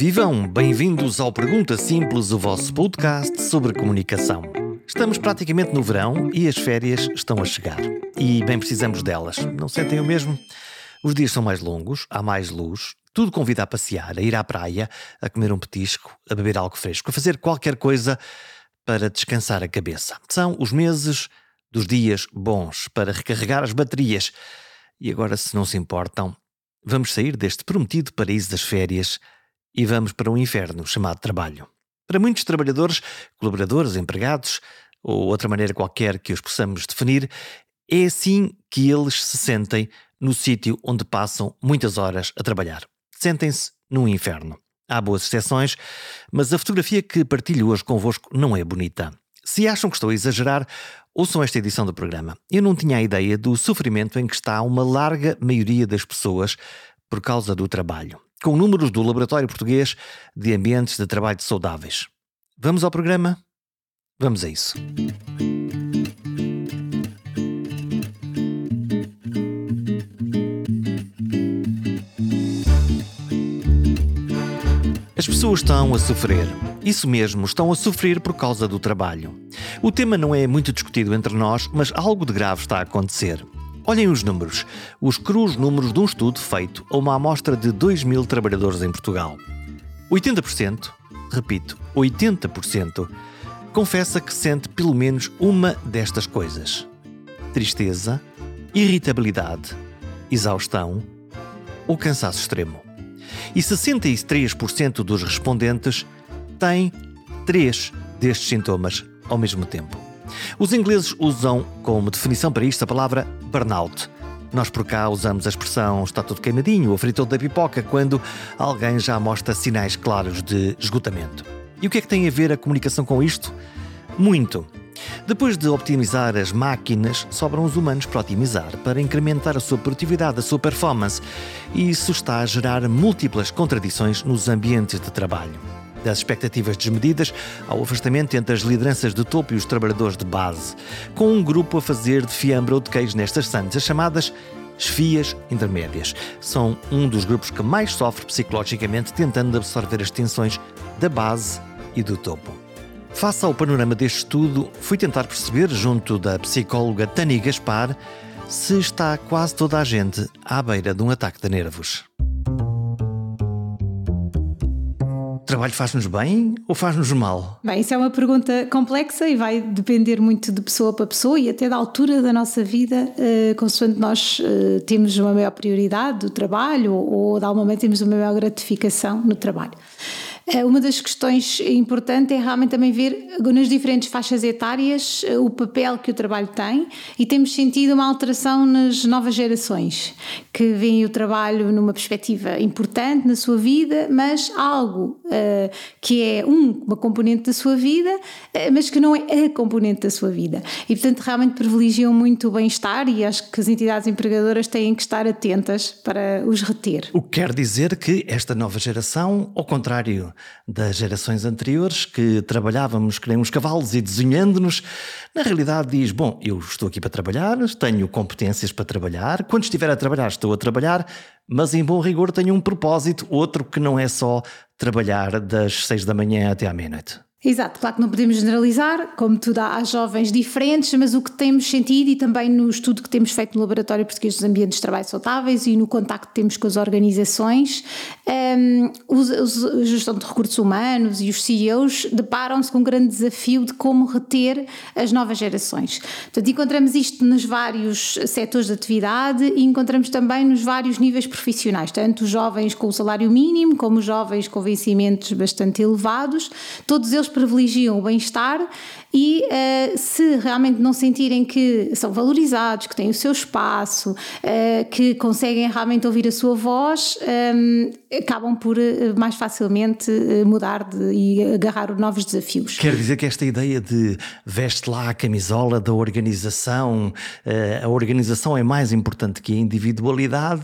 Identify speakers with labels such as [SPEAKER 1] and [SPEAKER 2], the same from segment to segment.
[SPEAKER 1] vivam! Bem-vindos ao Pergunta Simples, o vosso podcast sobre comunicação. Estamos praticamente no verão e as férias estão a chegar. E bem precisamos delas. Não sentem o mesmo? Os dias são mais longos, há mais luz, tudo convida a passear, a ir à praia, a comer um petisco, a beber algo fresco, a fazer qualquer coisa para descansar a cabeça. São os meses dos dias bons para recarregar as baterias. E agora, se não se importam, vamos sair deste prometido paraíso das férias e vamos para um inferno chamado trabalho. Para muitos trabalhadores, colaboradores, empregados, ou outra maneira qualquer que os possamos definir, é assim que eles se sentem no sítio onde passam muitas horas a trabalhar. Sentem-se num inferno. Há boas exceções, mas a fotografia que partilho hoje convosco não é bonita. Se acham que estou a exagerar, ouçam esta edição do programa. Eu não tinha a ideia do sofrimento em que está uma larga maioria das pessoas por causa do trabalho com números do Laboratório Português de Ambientes de Trabalho Saudáveis. Vamos ao programa? Vamos a isso. As pessoas estão a sofrer. Isso mesmo, estão a sofrer por causa do trabalho. O tema não é muito discutido entre nós, mas algo de grave está a acontecer. Olhem os números, os crus números de um estudo feito a uma amostra de 2 mil trabalhadores em Portugal. 80%, repito, 80%, confessa que sente pelo menos uma destas coisas: tristeza, irritabilidade, exaustão ou cansaço extremo. E 63% dos respondentes têm três destes sintomas ao mesmo tempo. Os ingleses usam como definição para isto a palavra burnout. Nós por cá usamos a expressão está tudo queimadinho ou fritou da pipoca quando alguém já mostra sinais claros de esgotamento. E o que é que tem a ver a comunicação com isto? Muito. Depois de optimizar as máquinas, sobram os humanos para otimizar, para incrementar a sua produtividade, a sua performance. E isso está a gerar múltiplas contradições nos ambientes de trabalho das expectativas desmedidas ao afastamento entre as lideranças de topo e os trabalhadores de base, com um grupo a fazer de fiambre ou de queijo nestas sandes, as chamadas esfias intermédias. São um dos grupos que mais sofre psicologicamente tentando absorver as tensões da base e do topo. Face ao panorama deste estudo, fui tentar perceber, junto da psicóloga Tani Gaspar, se está quase toda a gente à beira de um ataque de nervos. Trabalho faz-nos bem ou faz-nos mal?
[SPEAKER 2] Bem, isso é uma pergunta complexa e vai depender muito de pessoa para pessoa e até da altura da nossa vida, uh, consoante nós uh, temos uma maior prioridade do trabalho ou, ou de algum momento temos uma maior gratificação no trabalho. Eh, uma das questões importantes é realmente também ver nas diferentes faixas etárias eh, o papel que o trabalho tem e temos sentido uma alteração nas novas gerações que veem o trabalho numa perspectiva importante na sua vida, mas algo uh, que é um, uma componente da sua vida, uh, mas que não é a componente da sua vida. E portanto realmente privilegiam muito o bem-estar e acho que as entidades empregadoras têm que estar atentas para os reter.
[SPEAKER 1] O que quer dizer que esta nova geração, ao contrário das gerações anteriores, que trabalhávamos que nem uns cavalos e desenhando-nos, na realidade diz: Bom, eu estou aqui para trabalhar, tenho competências para trabalhar, quando estiver a trabalhar, estou a trabalhar, mas em bom rigor tenho um propósito, outro que não é só trabalhar das seis da manhã até à meia-noite.
[SPEAKER 2] Exato, claro que não podemos generalizar, como tudo há jovens diferentes, mas o que temos sentido e também no estudo que temos feito no Laboratório Português dos Ambientes de Trabalho Saudáveis e no contacto que temos com as organizações, um, os, a gestão de recursos humanos e os CEOs deparam-se com um grande desafio de como reter as novas gerações. Portanto, encontramos isto nos vários setores de atividade e encontramos também nos vários níveis profissionais, tanto os jovens com o salário mínimo como os jovens com vencimentos bastante elevados, todos eles privilegiam o bem-estar e uh, se realmente não sentirem que são valorizados, que têm o seu espaço, uh, que conseguem realmente ouvir a sua voz, um, eh, acabam por uh, mais facilmente mudar de, e agarrar novos desafios.
[SPEAKER 1] Quer dizer que esta ideia de veste lá a camisola da organização, a organização é mais importante que a individualidade,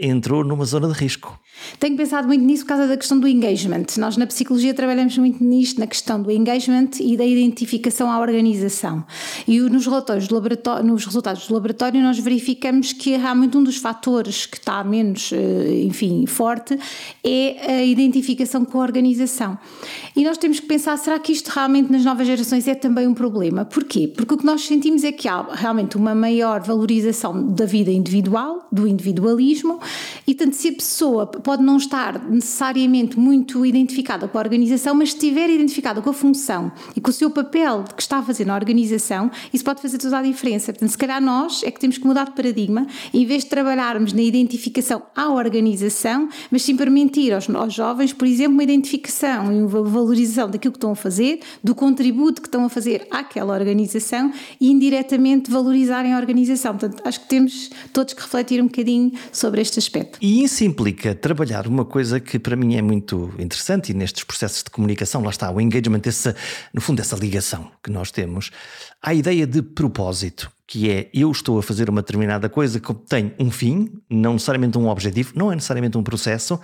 [SPEAKER 1] entrou numa zona de risco.
[SPEAKER 2] Tenho pensado muito nisso por causa da questão do engagement. Nós na psicologia trabalhamos muito nisto, na questão do engagement e da identificação à organização. E nos, relatórios do nos resultados do laboratório nós verificamos que realmente um dos fatores que está menos, eh, enfim, forte é a identificação com a organização. E nós temos que pensar, será que isto realmente nas novas gerações é também um problema? Porquê? Porque o que nós sentimos é que há realmente uma maior valorização da vida individual, do individualismo, e tanto se a pessoa pode não estar necessariamente muito identificada com a organização, mas estiver identificada com a função e com o seu papel que está a fazer na organização, isso pode fazer toda a diferença. Portanto, se calhar nós é que temos que mudar de paradigma, em vez de trabalharmos na identificação à organização, mas sim permitir aos, aos jovens, por exemplo, uma identificação e uma valorização daquilo que estão a fazer, do contributo que estão a fazer àquela organização e indiretamente valorizarem a organização. Portanto, acho que temos todos que refletir um bocadinho sobre este aspecto.
[SPEAKER 1] E isso implica trabalhar uma coisa que para mim é muito interessante e nestes processos de comunicação, lá está, o engagement, essa, no fundo, essa ligação que nós temos, a ideia de propósito, que é eu estou a fazer uma determinada coisa que tem um fim, não necessariamente um objetivo, não é necessariamente um processo,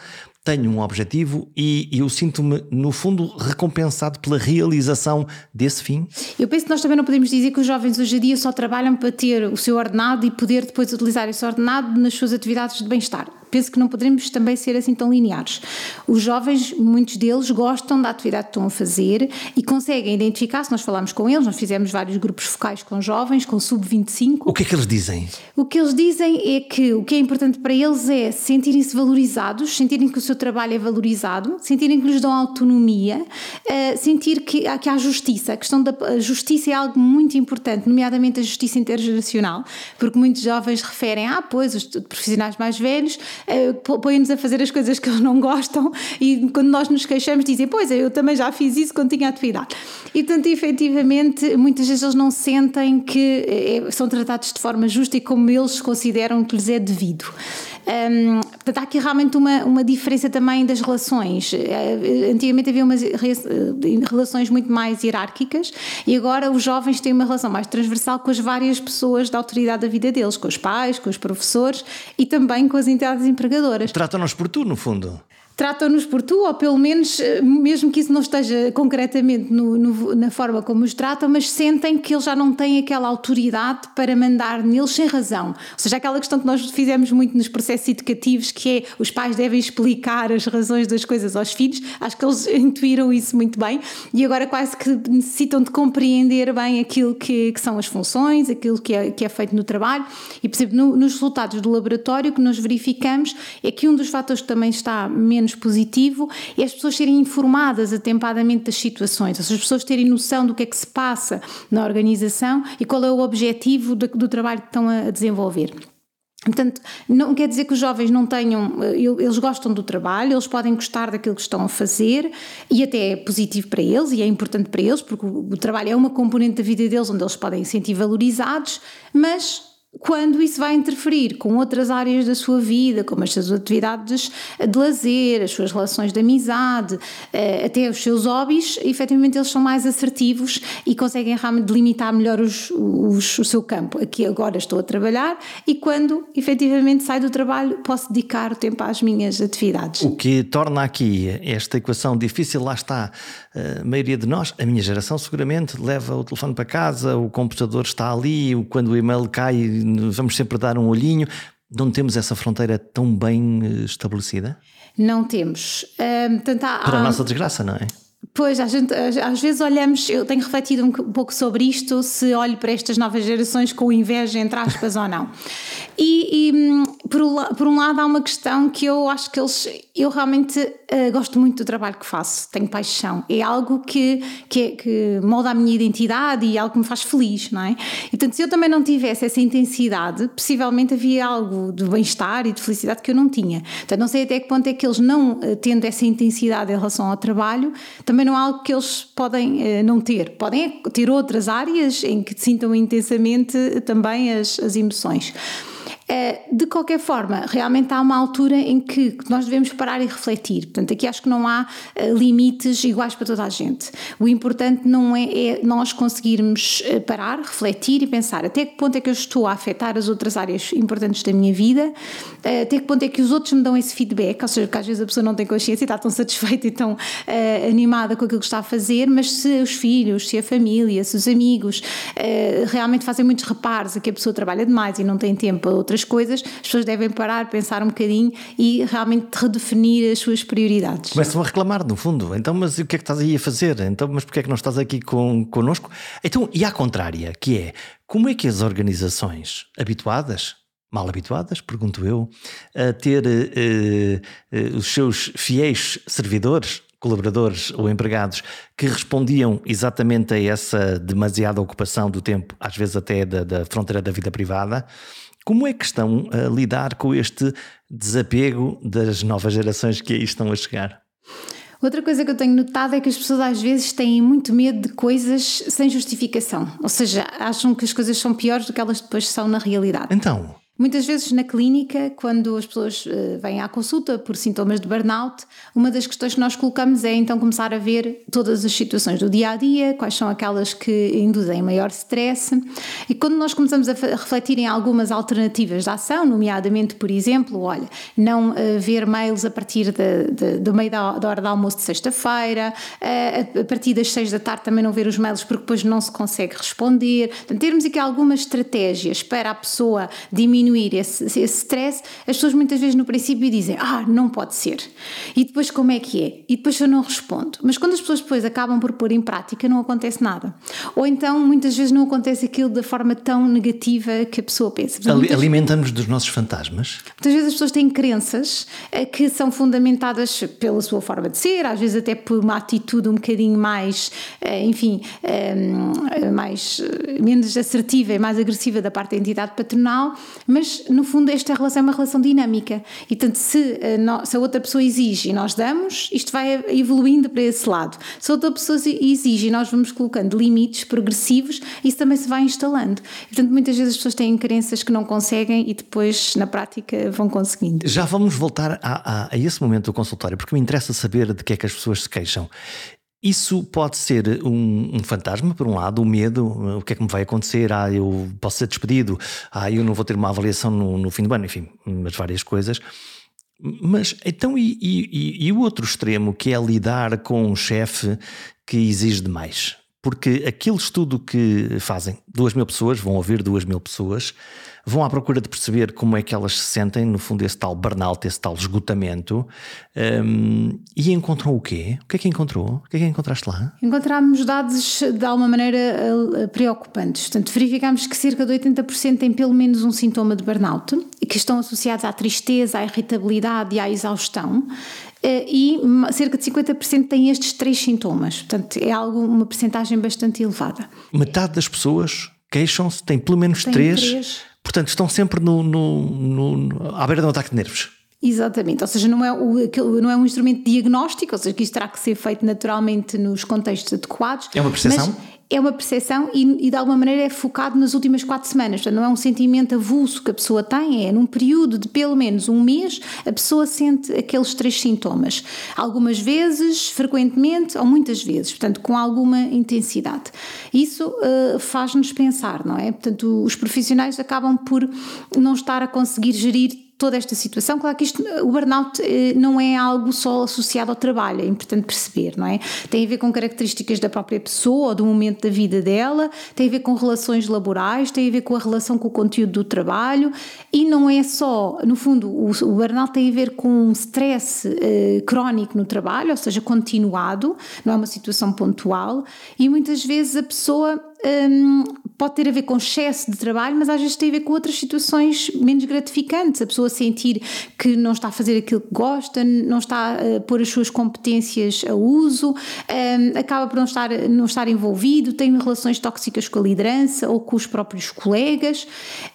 [SPEAKER 1] tenho um objetivo e eu sinto-me, no fundo, recompensado pela realização desse fim?
[SPEAKER 2] Eu penso que nós também não podemos dizer que os jovens hoje em dia só trabalham para ter o seu ordenado e poder depois utilizar esse ordenado nas suas atividades de bem-estar penso que não podemos também ser assim tão lineares. Os jovens, muitos deles, gostam da atividade que estão a fazer e conseguem identificar, se nós falarmos com eles, nós fizemos vários grupos focais com jovens, com sub-25.
[SPEAKER 1] O que é que eles dizem?
[SPEAKER 2] O que eles dizem é que o que é importante para eles é sentirem-se valorizados, sentirem que o seu trabalho é valorizado, sentirem que lhes dão autonomia, uh, sentir que, que há justiça. A questão da justiça é algo muito importante, nomeadamente a justiça intergeracional, porque muitos jovens referem, ah, pois, os profissionais mais velhos uh, põem-nos a fazer as coisas que eles não gostam e quando nós nos queixamos dizem, pois eu também já fiz isso quando tinha atividade. E portanto, efetivamente, muitas vezes eles não sentem que é, são tratados de forma justa e como eles consideram que lhes é devido. Um, portanto, há aqui realmente uma, uma diferença também das relações. Antigamente havia umas relações muito mais hierárquicas e agora os jovens têm uma relação mais transversal com as várias pessoas da autoridade da vida deles, com os pais, com os professores e também com as entidades empregadoras.
[SPEAKER 1] Tratam-nos por tu, no fundo
[SPEAKER 2] tratam-nos por tu, ou pelo menos, eh, mesmo que isso não esteja concretamente no, no, na forma como os tratam, mas sentem que eles já não têm aquela autoridade para mandar neles sem razão. Ou seja, aquela questão que nós fizemos muito nos processos educativos, que é os pais devem explicar as razões das coisas aos filhos, acho que eles intuíram isso muito bem e agora quase que necessitam de compreender bem aquilo que, que são as funções, aquilo que é, que é feito no trabalho. E, por exemplo, no, nos resultados do laboratório, que nós verificamos é que um dos fatores que também está menos menos positivo é as pessoas serem informadas atempadamente das situações, as pessoas terem noção do que é que se passa na organização e qual é o objetivo do, do trabalho que estão a desenvolver. Portanto, não quer dizer que os jovens não tenham, eles gostam do trabalho, eles podem gostar daquilo que estão a fazer e até é positivo para eles e é importante para eles, porque o trabalho é uma componente da vida deles onde eles podem se sentir valorizados, mas quando isso vai interferir com outras áreas da sua vida, como as suas atividades de lazer, as suas relações de amizade, eh, até os seus hobbies, efetivamente eles são mais assertivos e conseguem delimitar melhor os, os, o seu campo. Aqui agora estou a trabalhar e quando efetivamente saio do trabalho posso dedicar o tempo às minhas atividades.
[SPEAKER 1] O que torna aqui esta equação difícil, lá está, a maioria de nós, a minha geração seguramente, leva o telefone para casa, o computador está ali, quando o e-mail cai vamos sempre dar um olhinho. Não temos essa fronteira tão bem eh, estabelecida?
[SPEAKER 2] Não temos. Um,
[SPEAKER 1] há, Para a nossa desgraça, não é?
[SPEAKER 2] Pois, gente, às vezes olhamos, eu tenho refletido um pouco sobre isto, se olho para estas novas gerações com inveja, entre aspas, ou não. E, e hum, por, por, um lado há uma questão que eu acho que eles, eu realmente uh, gosto muito do trabalho que faço, tenho paixão, é algo que, que, é, que molda a minha identidade e é algo que me faz feliz, não é? E portanto, se eu também não tivesse essa intensidade, possivelmente havia algo de bem-estar e de felicidade que eu não tinha. Portanto, não sei até que ponto é que eles não eh, tendo essa intensidade em relação ao trabalho, também não há algo que eles podem uh, não ter. Podem ter outras áreas em que sintam intensamente também as, as emoções. Eh, de qualquer forma, realmente há uma altura em que nós devemos parar e refletir. Portanto, aqui acho que não há eh, limites iguais para toda a gente. O importante não é, é nós conseguirmos eh, parar, refletir e pensar até que ponto é que eu estou a afetar as outras áreas importantes da minha vida, até que ponto é que os outros me dão esse feedback, ou seja, que às vezes a pessoa não tem consciência e está tão satisfeita e tão uh, animada com aquilo que está a fazer, mas se os filhos, se a família, se os amigos uh, realmente fazem muitos reparos a que a pessoa trabalha demais e não tem tempo para outras coisas, as pessoas devem parar, pensar um bocadinho e realmente redefinir as suas prioridades.
[SPEAKER 1] Começam a reclamar, no fundo. Então, mas o que é que estás aí a fazer? Então, mas porquê é que não estás aqui com, connosco? Então, e à contrária, que é, como é que as organizações habituadas, mal habituadas, pergunto eu, a ter uh, uh, os seus fiéis servidores, colaboradores ou empregados que respondiam exatamente a essa demasiada ocupação do tempo, às vezes até da, da fronteira da vida privada, como é que estão a lidar com este desapego das novas gerações que aí estão a chegar?
[SPEAKER 2] Outra coisa que eu tenho notado é que as pessoas às vezes têm muito medo de coisas sem justificação, ou seja, acham que as coisas são piores do que elas depois são na realidade.
[SPEAKER 1] Então,
[SPEAKER 2] Muitas vezes na clínica, quando as pessoas uh, vêm à consulta por sintomas de burnout, uma das questões que nós colocamos é então começar a ver todas as situações do dia a dia, quais são aquelas que induzem maior stress. E quando nós começamos a refletir em algumas alternativas de ação, nomeadamente, por exemplo, olha, não uh, ver mails a partir de, de, do meio da, da, hora do almoço de sexta-feira, uh, a partir das seis da tarde também não ver os mails porque depois não se consegue responder. Portanto, termos aqui algumas estratégias para a pessoa diminuir diminuir esse, esse stress, as pessoas muitas vezes no princípio dizem, ah, não pode ser. E depois como é que é? E depois eu não respondo. Mas quando as pessoas depois acabam por pôr em prática, não acontece nada. Ou então muitas vezes não acontece aquilo da forma tão negativa que a pessoa pensa.
[SPEAKER 1] Alimentamos dos nossos fantasmas.
[SPEAKER 2] Muitas vezes as pessoas têm crenças eh, que são fundamentadas pela sua forma de ser, às vezes até por uma atitude um bocadinho mais, eh, enfim, eh, mais menos assertiva e mais agressiva da parte da entidade patronal, mas no fundo esta relação é uma relação dinâmica e tanto se a, se a outra pessoa exige e nós damos, isto vai evoluindo para esse lado. Se a outra pessoa exige e nós vamos colocando limites progressivos, isso também se vai instalando. Portanto, muitas vezes as pessoas têm crenças que não conseguem e depois na prática vão conseguindo.
[SPEAKER 1] Já vamos voltar a, a, a esse momento do consultório, porque me interessa saber de que é que as pessoas se queixam. Isso pode ser um, um, fantasma, por um lado, o medo, o que é que me vai acontecer? Ah, eu posso ser despedido, ah, eu não vou ter uma avaliação no, no fim do ano, enfim, mas várias coisas. Mas então, e, e, e o outro extremo, que é lidar com um chefe que exige demais? Porque aquele estudo que fazem, duas mil pessoas, vão ouvir duas mil pessoas, vão à procura de perceber como é que elas se sentem, no fundo, esse tal burnout, esse tal esgotamento, um, e encontram o quê? O que é que encontrou? O que é que encontraste lá?
[SPEAKER 2] Encontramos dados de alguma maneira eh, preocupantes. Portanto, verificámos que cerca de 80% têm pelo menos um sintoma de burnout que estão associados à tristeza, à irritabilidade e à exaustão eh, e cerca de 50% têm estes três sintomas. Portanto, é algo, uma percentagem bastante elevada.
[SPEAKER 1] Metade das pessoas queixam-se, têm pelo menos tem três, três, portanto estão sempre no, no, no, à beira de um ataque de nervos.
[SPEAKER 2] Exatamente, ou seja, não é, o, não é um instrumento diagnóstico, ou seja, que isso terá que ser feito naturalmente nos contextos adequados.
[SPEAKER 1] É uma percepção?
[SPEAKER 2] É uma percepção e, e, de alguma maneira é focado nas últimas quatro semanas. Portanto, não é um sentimento avulso que a pessoa tem, é num período de pelo menos um mês a pessoa sente aqueles três sintomas. Algumas vezes, frequentemente ou muitas vezes, portanto, com alguma intensidade. Isso uh, faz-nos pensar, não é? Portanto, os profissionais acabam por não estar a conseguir gerir toda esta situação. Claro que isto, o burnout eh, não é algo só associado ao trabalho, é importante perceber, não é? Tem a ver com características da própria pessoa ou do momento da vida dela, tem a ver com relações laborais, tem a ver com a relação com o conteúdo do trabalho e não é só, no fundo, o, burnout tem a ver com um stress eh, crónico no trabalho, ou seja, continuado, não é uma situação pontual e muitas vezes a pessoa um, pode ter a ver com excesso de trabalho, mas às vezes tem a ver com outras situações menos gratificantes. A pessoa sentir que não está a fazer aquilo que gosta, não está a pôr as suas competências a uso, um, acaba por não estar, não estar envolvido, tem relações tóxicas com a liderança ou com os próprios colegas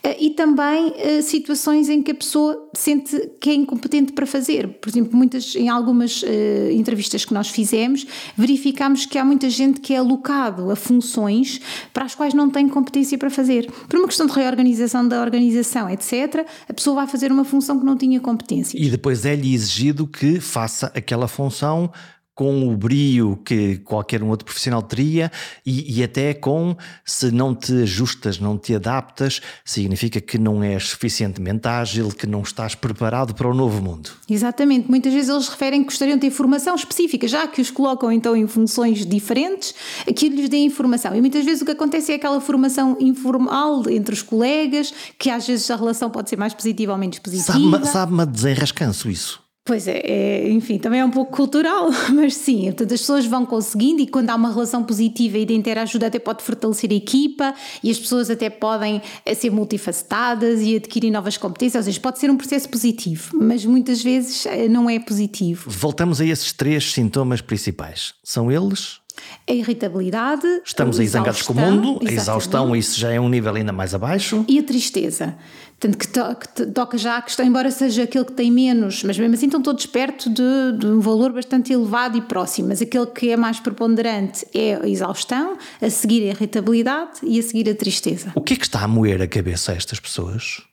[SPEAKER 2] uh, e também uh, situações em que a pessoa sente que é incompetente para fazer. Por exemplo, muitas, em algumas uh, entrevistas que nós fizemos, verificámos que há muita gente que é alocado a funções para as quais não tem competência para fazer. Por uma questão de reorganização da organização, etc., a pessoa vai fazer uma função que não tinha competência.
[SPEAKER 1] E depois é-lhe exigido que faça aquela função com o brio que qualquer um outro profissional teria e, e, até com se não te ajustas, não te adaptas, significa que não és suficientemente ágil, que não estás preparado para o novo mundo.
[SPEAKER 2] Exatamente. Muitas vezes eles referem que gostariam de ter formação específica, já que os colocam então em funções diferentes, que lhes dê informação. E muitas vezes o que acontece é aquela formação informal entre os colegas, que às vezes a relação pode ser mais positiva ou menos positiva.
[SPEAKER 1] Sabe-me sabe desenrascanço isso.
[SPEAKER 2] Pois é, é, enfim, também é um pouco cultural, mas sim, portanto as pessoas vão conseguindo e quando há uma relação positiva e de interajuda até pode fortalecer a equipa e as pessoas até podem eh, ser multifacetadas e adquirir novas competências, ou seja, pode ser um processo positivo, mas muitas vezes eh, não é positivo.
[SPEAKER 1] Voltamos a esses três sintomas principais. São eles?
[SPEAKER 2] A irritabilidade.
[SPEAKER 1] Estamos aí zangados com o mundo, a exaustão, isso já é um nível ainda mais abaixo.
[SPEAKER 2] E a tristeza. Portanto, que, to, que toca já a questão, embora seja aquele que tem menos, mas mesmo assim estão todos perto de, de, um valor bastante elevado e próximo. Mas aquele que é mais preponderante é a exaustão, a seguir a irritabilidade e a seguir a tristeza.
[SPEAKER 1] O que é que está a moer a cabeça a estas pessoas?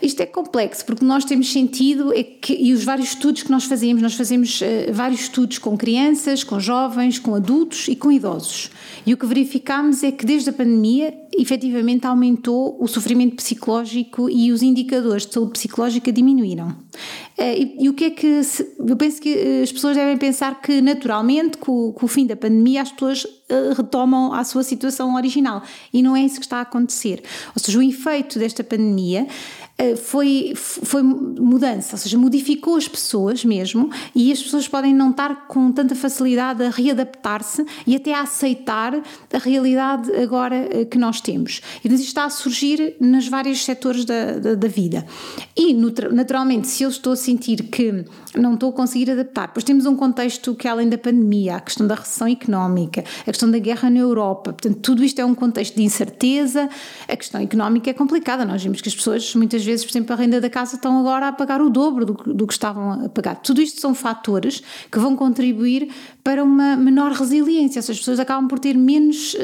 [SPEAKER 2] Isto é complexo, porque nós temos sentido, é que, e os vários estudos que nós fazemos, nós fazemos uh, vários estudos com crianças, com jovens, com adultos e com idosos. E o que verificamos é que desde a pandemia, efetivamente aumentou o sofrimento psicológico e os indicadores de saúde psicológica diminuíram. Uh, e, e, o que é que. Se, eu penso que eh, as pessoas devem pensar que, naturalmente, com, com o fim da pandemia, as pessoas uh, retomam a sua situação original. E não é isso que está a acontecer. Ou seja, o efeito desta pandemia eh, foi, foi mudança, ou seja, modificou as pessoas mesmo e as pessoas podem não estar com tanta facilidade a readaptar-se e até a aceitar a realidade agora eh, que nós temos. E isto está a surgir nos vários setores da, da, da vida. E, naturalmente, se eu estou a sentir que não estou a conseguir adaptar, pois temos um contexto que, além da pandemia, a questão da recessão económica, a questão da guerra na Europa, portanto, tudo isto é um contexto de incerteza, a questão económica é complicada. Nós vimos que as pessoas muitas vezes, por exemplo, a renda da casa estão agora a pagar o dobro do, do que estavam a pagar. Tudo isto são fatores que vão contribuir para uma menor resiliência, ou seja, as pessoas acabam por ter menos uh,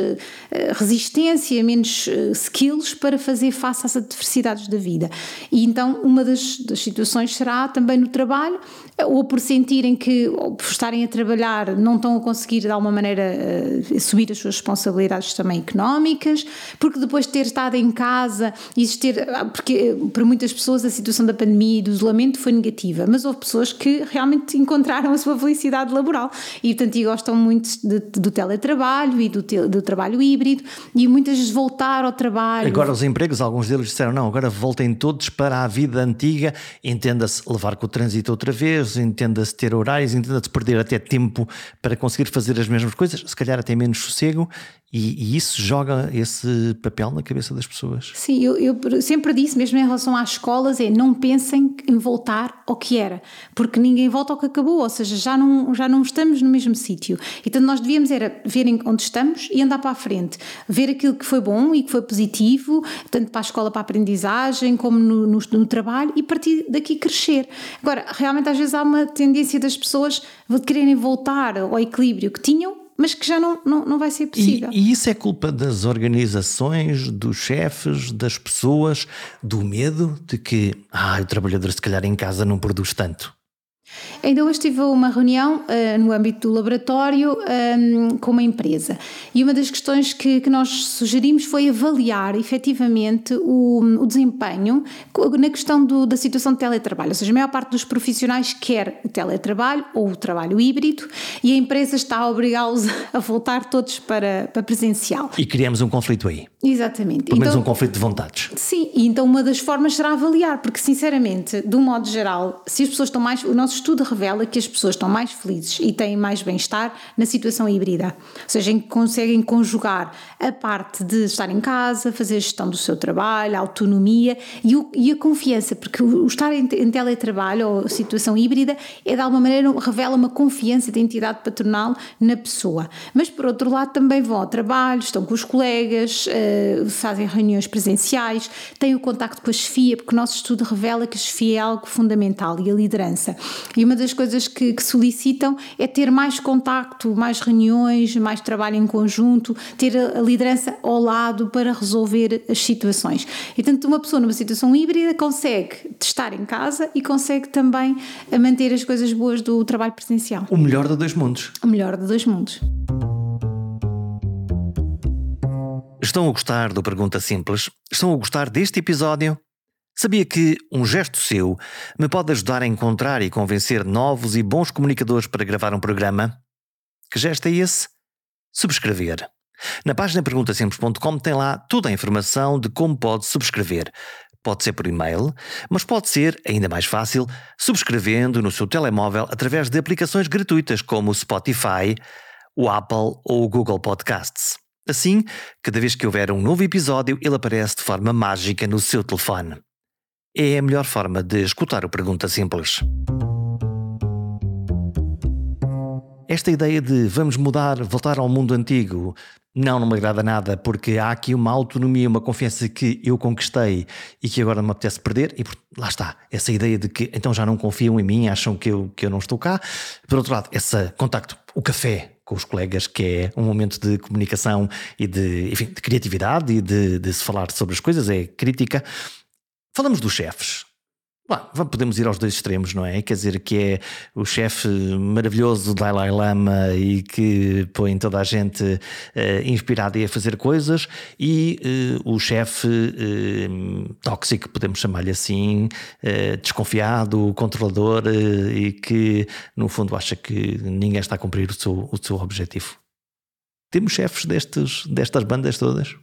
[SPEAKER 2] resistência, menos uh, skills para fazer face às adversidades da vida. E então uma das, das situações será também no trabalho, ou por sentirem que, ou por estarem a trabalhar, não estão a conseguir de alguma maneira uh, assumir as suas responsabilidades também económicas, porque depois de ter estado em casa, existir, ah, porque para muitas pessoas a situação da pandemia e do isolamento foi negativa, mas houve pessoas que realmente encontraram a sua felicidade laboral e, portanto, e gostam muito de, do teletrabalho e do, te, do trabalho híbrido e muitas vezes voltar ao trabalho.
[SPEAKER 1] Agora os empregos, alguns deles disseram, não, agora voltem todos para a vida antiga, entenda-se levar com o trânsito outra vez, entenda-se ter horários, entenda-se perder até tempo para conseguir fazer as mesmas coisas, se calhar até menos sossego e, e, isso joga esse papel na cabeça das pessoas.
[SPEAKER 2] Sim, eu, eu, sempre disse, mesmo em relação às escolas, é não pensem em voltar ao que era, porque ninguém volta ao que acabou, ou seja, já não, já não estamos no mesmo sítio. Então nós devíamos era verem onde estamos e andar para a frente, ver aquilo que foi bom e que foi positivo, tanto para a escola, para a aprendizagem, como no, no, no trabalho, e partir daqui crescer. Agora, realmente às vezes há uma tendência das pessoas quererem voltar ao equilíbrio que tinham mas que já não, não, não vai ser possível.
[SPEAKER 1] E, e, isso é culpa das organizações, dos chefes, das pessoas, do medo de que ah, o trabalhador se calhar em casa não produz tanto.
[SPEAKER 2] Ainda hoje tive uma reunião uh, no âmbito do laboratório um, ehm, com uma empresa e uma das questões que, que nós sugerimos foi avaliar efetivamente o, o desempenho na questão do, da situação de teletrabalho, ou seja, a maior parte dos profissionais quer o teletrabalho ou o trabalho híbrido e a empresa está a obrigá-los a voltar todos para, para presencial.
[SPEAKER 1] E criamos um conflito aí.
[SPEAKER 2] Exatamente.
[SPEAKER 1] Pelo menos então, um conflito de vontades.
[SPEAKER 2] Sim, e então uma das formas será avaliar, porque sinceramente, de um modo geral, se as pessoas estão mais. O nosso estudo revela que as pessoas estão mais felizes e têm mais bem-estar na situação híbrida, ou seja, em que conseguem conjugar a parte de estar em casa, fazer a gestão do seu trabalho, a autonomia e, o, e a confiança, porque o, estar em, em, teletrabalho ou situação híbrida é de alguma maneira revela uma confiança de entidade patronal na pessoa. Mas por outro lado também vão ao trabalho, estão com os colegas, uh, fazem reuniões presenciais, têm o contacto com a chefia, porque o nosso estudo revela que a chefia é algo fundamental e a liderança. E uma das coisas que, que solicitam é ter mais contacto, mais reuniões, mais trabalho em conjunto, ter a, a liderança ao lado para resolver as situações. E tanto uma pessoa numa situação híbrida consegue estar em casa e consegue também manter as coisas boas do trabalho presencial.
[SPEAKER 1] O melhor de dois mundos.
[SPEAKER 2] O melhor de dois mundos.
[SPEAKER 1] Estão a gostar do Pergunta Simples? Estão a gostar deste episódio? Sabia que um gesto seu me pode ajudar a encontrar e convencer novos e bons comunicadores para gravar um programa? Que gesto é esse? Subscrever. Na página perguntasimples.com tem lá toda a informação de como pode subscrever. Pode ser por e-mail, mas pode ser, ainda mais fácil, subscrevendo no seu telemóvel através de aplicações gratuitas como o Spotify, o Apple ou o Google Podcasts. Assim, cada vez que houver um novo episódio, ele aparece de forma mágica no seu telefone é a melhor forma de escutar o Pergunta Simples. Esta ideia de vamos mudar, voltar ao mundo antigo, não, não me agrada nada, porque há aqui uma autonomia, uma confiança que eu conquistei e que agora me apetece perder, e lá está, essa ideia de que então já não confiam em mim, acham que eu, que eu não estou cá. Por outro lado, esse contacto, o café com os colegas, que é um momento de comunicação e de, enfim, de criatividade e de, de se falar sobre as coisas, é crítica. Falamos dos chefes. Podemos ir aos dois extremos, não é? Quer dizer, que é o chefe maravilhoso Dalai Lama e que põe toda a gente uh, inspirada a fazer coisas, e uh, o chefe uh, tóxico, podemos chamar-lhe assim, desconfiado, controlador e que, no fundo, acha que ninguém está a cumprir o seu, o seu objetivo. Temos chefes destes, destas bandas todas?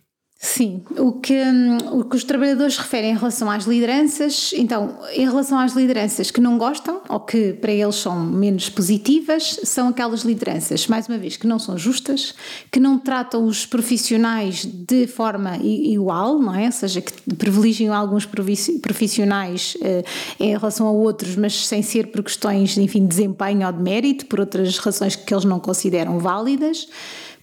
[SPEAKER 2] Sim, o que, hum, o que os trabalhadores referem em relação às lideranças, então, em relação às lideranças que não gostam ou que para eles são menos positivas, são aquelas lideranças, mais uma vez, que não são justas, que não tratam os profissionais de forma igual, não é? Ou seja, que privilegiam alguns profissionais eh, em relação a outros, mas sem ser por questões, enfim, de desempenho ou de mérito, por outras razões que eles não consideram válidas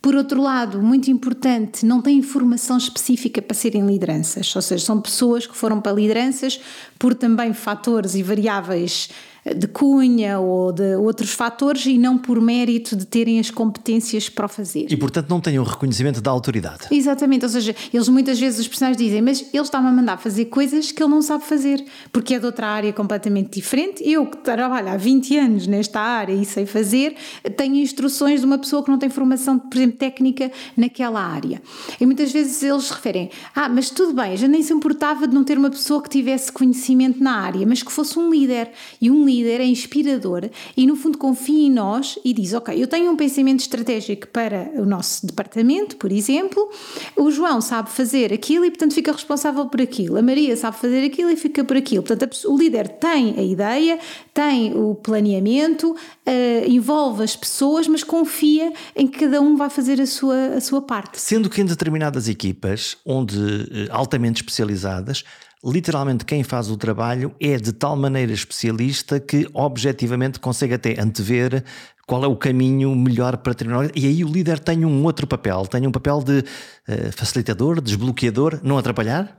[SPEAKER 2] por outro lado, muito importante, não têm formação específica para serem lideranças, ou seja, são pessoas que foram para lideranças por também fatores e variáveis de cunha ou de outros fatores e não por mérito de terem as competências para o fazer.
[SPEAKER 1] E portanto não têm o reconhecimento da autoridade.
[SPEAKER 2] Exatamente, ou seja, eles muitas vezes os personagens dizem, mas ele está-me a mandar fazer coisas que ele não sabe fazer, porque é de outra área completamente diferente. Eu que trabalho há 20 anos nesta área e sei fazer, tenho instruções de uma pessoa que não tem formação, por exemplo, técnica naquela área. E muitas vezes eles referem, ah, mas tudo bem, já nem se importava de não ter uma pessoa que tivesse conhecimento na área, mas que fosse um líder. E um líder líder é inspirador e, no fundo, confia em nós e diz: Ok, eu tenho um pensamento estratégico para o nosso departamento, por exemplo, o João sabe fazer aquilo e, portanto, fica responsável por aquilo, a Maria sabe fazer aquilo e fica por aquilo. Portanto, o líder tem a ideia, tem o planeamento, uh, envolve as pessoas, mas confia em que cada um vai fazer a sua, a sua parte.
[SPEAKER 1] Sendo que em determinadas equipas, onde uh, altamente especializadas, literalmente quem faz o trabalho é de tal maneira especialista que objetivamente consegue até antever qual é o caminho melhor para terminar. E aí o líder tem um outro papel, tem um papel de uh, facilitador, desbloqueador, não atrapalhar?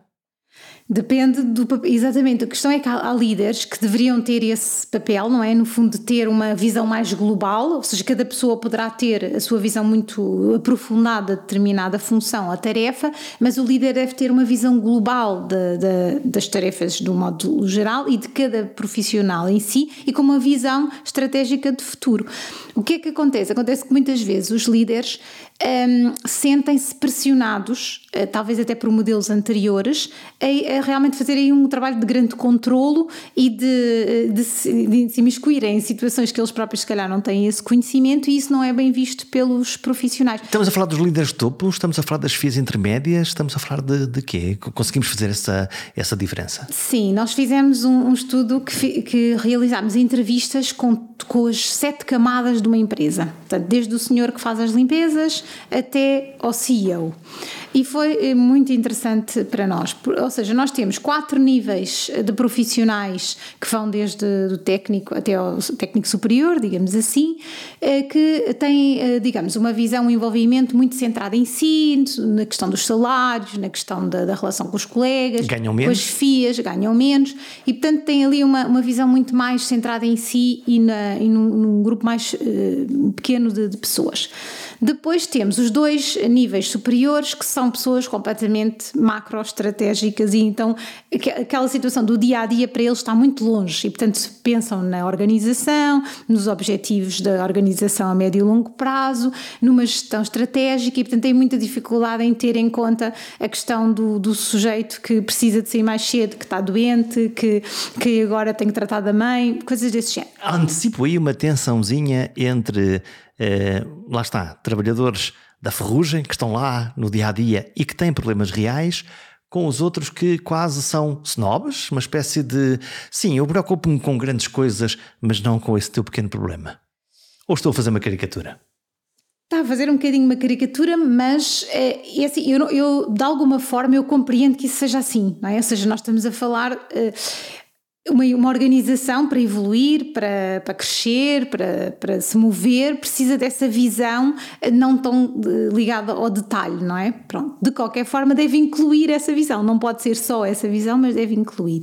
[SPEAKER 2] Depende do exatamente. A questão é que há, líderes que deveriam ter esse papel, não é? No fundo, de ter uma visão mais global, ou seja, cada pessoa poderá ter a sua visão muito aprofundada de determinada função, a tarefa, mas o líder deve ter uma visão global de, de, das tarefas do modo geral e de cada profissional em si e com uma visão estratégica de futuro. O que é que acontece? Acontece que muitas vezes os líderes um, sentem-se pressionados, uh, talvez até por modelos anteriores, a, a, realmente fazer aí um trabalho de grande controlo e de, de, de se imiscuírem em situações que eles próprios, se calhar, não têm esse conhecimento e isso não é bem visto pelos profissionais.
[SPEAKER 1] Estamos a falar dos líderes de topo, estamos a falar das FIAs intermédias, estamos a falar de, de quê? Conseguimos fazer essa, essa diferença?
[SPEAKER 2] Sim, nós fizemos um, um estudo que, que realizámos entrevistas com, com as sete camadas de uma empresa. Portanto, desde o senhor que faz as limpezas até ao CEO. E foi eh, muito interessante para nós. Ou seja, nós temos quatro níveis de profissionais que vão desde o técnico até ao técnico superior, digamos assim, eh, que têm, eh, digamos, uma visão, um envolvimento muito centrado em si, na questão dos salários, na questão da, da relação com os colegas,
[SPEAKER 1] ganham menos.
[SPEAKER 2] com as FIAs, ganham menos, e portanto têm ali uma, uma visão muito mais centrada em si e, na, e num, num grupo mais uh, pequeno de, de pessoas. Depois temos os dois níveis superiores, que são pessoas completamente macroestratégicas, e então aquela situação do dia a dia para eles está muito longe, e portanto pensam na organização, nos objetivos da organização a médio e longo prazo, numa gestão estratégica, e portanto têm muita dificuldade em ter em conta a questão do, do sujeito que precisa de sair mais cedo, que está doente, que, que agora tem que tratar da mãe, coisas desse género.
[SPEAKER 1] Antecipo aí uma tensãozinha entre eh, lá está, trabalhadores da ferrugem que estão lá no dia a dia e que têm problemas reais, com os outros que quase são snobs, uma espécie de sim, eu preocupo-me com grandes coisas, mas não com esse teu pequeno problema. Ou estou a fazer uma caricatura?
[SPEAKER 2] Está a fazer um bocadinho uma caricatura, mas é, é assim, eu, eu, de alguma forma eu compreendo que isso seja assim, não é? Ou seja, nós estamos a falar. Uh, uma, uma organização para evoluir, para, para crescer, para, para se mover, precisa dessa visão eh, não tão eh, ligada ao detalhe, não é? Pronto. De qualquer forma, deve incluir essa visão. Não pode ser só essa visão, mas deve incluir.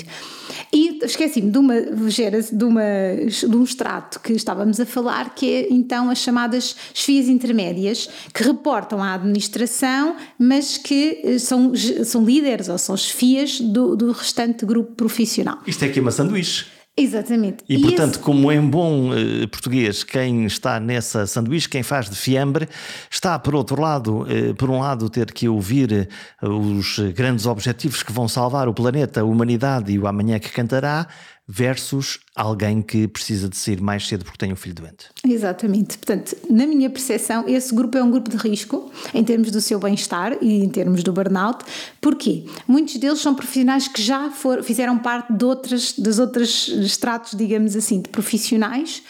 [SPEAKER 2] E esqueci-me de, uma, de, uma, de um extrato que estávamos a falar, que é então as chamadas esfias intermédias, que reportam à administração, mas que eh, são, são líderes ou são esfias do, do restante grupo profissional.
[SPEAKER 1] Isto é aqui uma sanduíche.
[SPEAKER 2] Exatamente.
[SPEAKER 1] E, e portanto, esse... como em bom uh, português, quem está nessa sanduíche, quem faz de fiambre, está por outro lado, uh, por um lado, ter que ouvir uh, os grandes objetivos que vão salvar o planeta, a humanidade e o amanhã que cantará, versus alguém que precisa de sair mais cedo porque tem um filho doente.
[SPEAKER 2] Exatamente. Portanto, na minha percepção, esse grupo é um grupo de risco em termos do seu bem-estar e em termos do burnout. Porquê? Muitos deles são profissionais que já for, fizeram parte de outras, dos outros estratos, digamos assim, de profissionais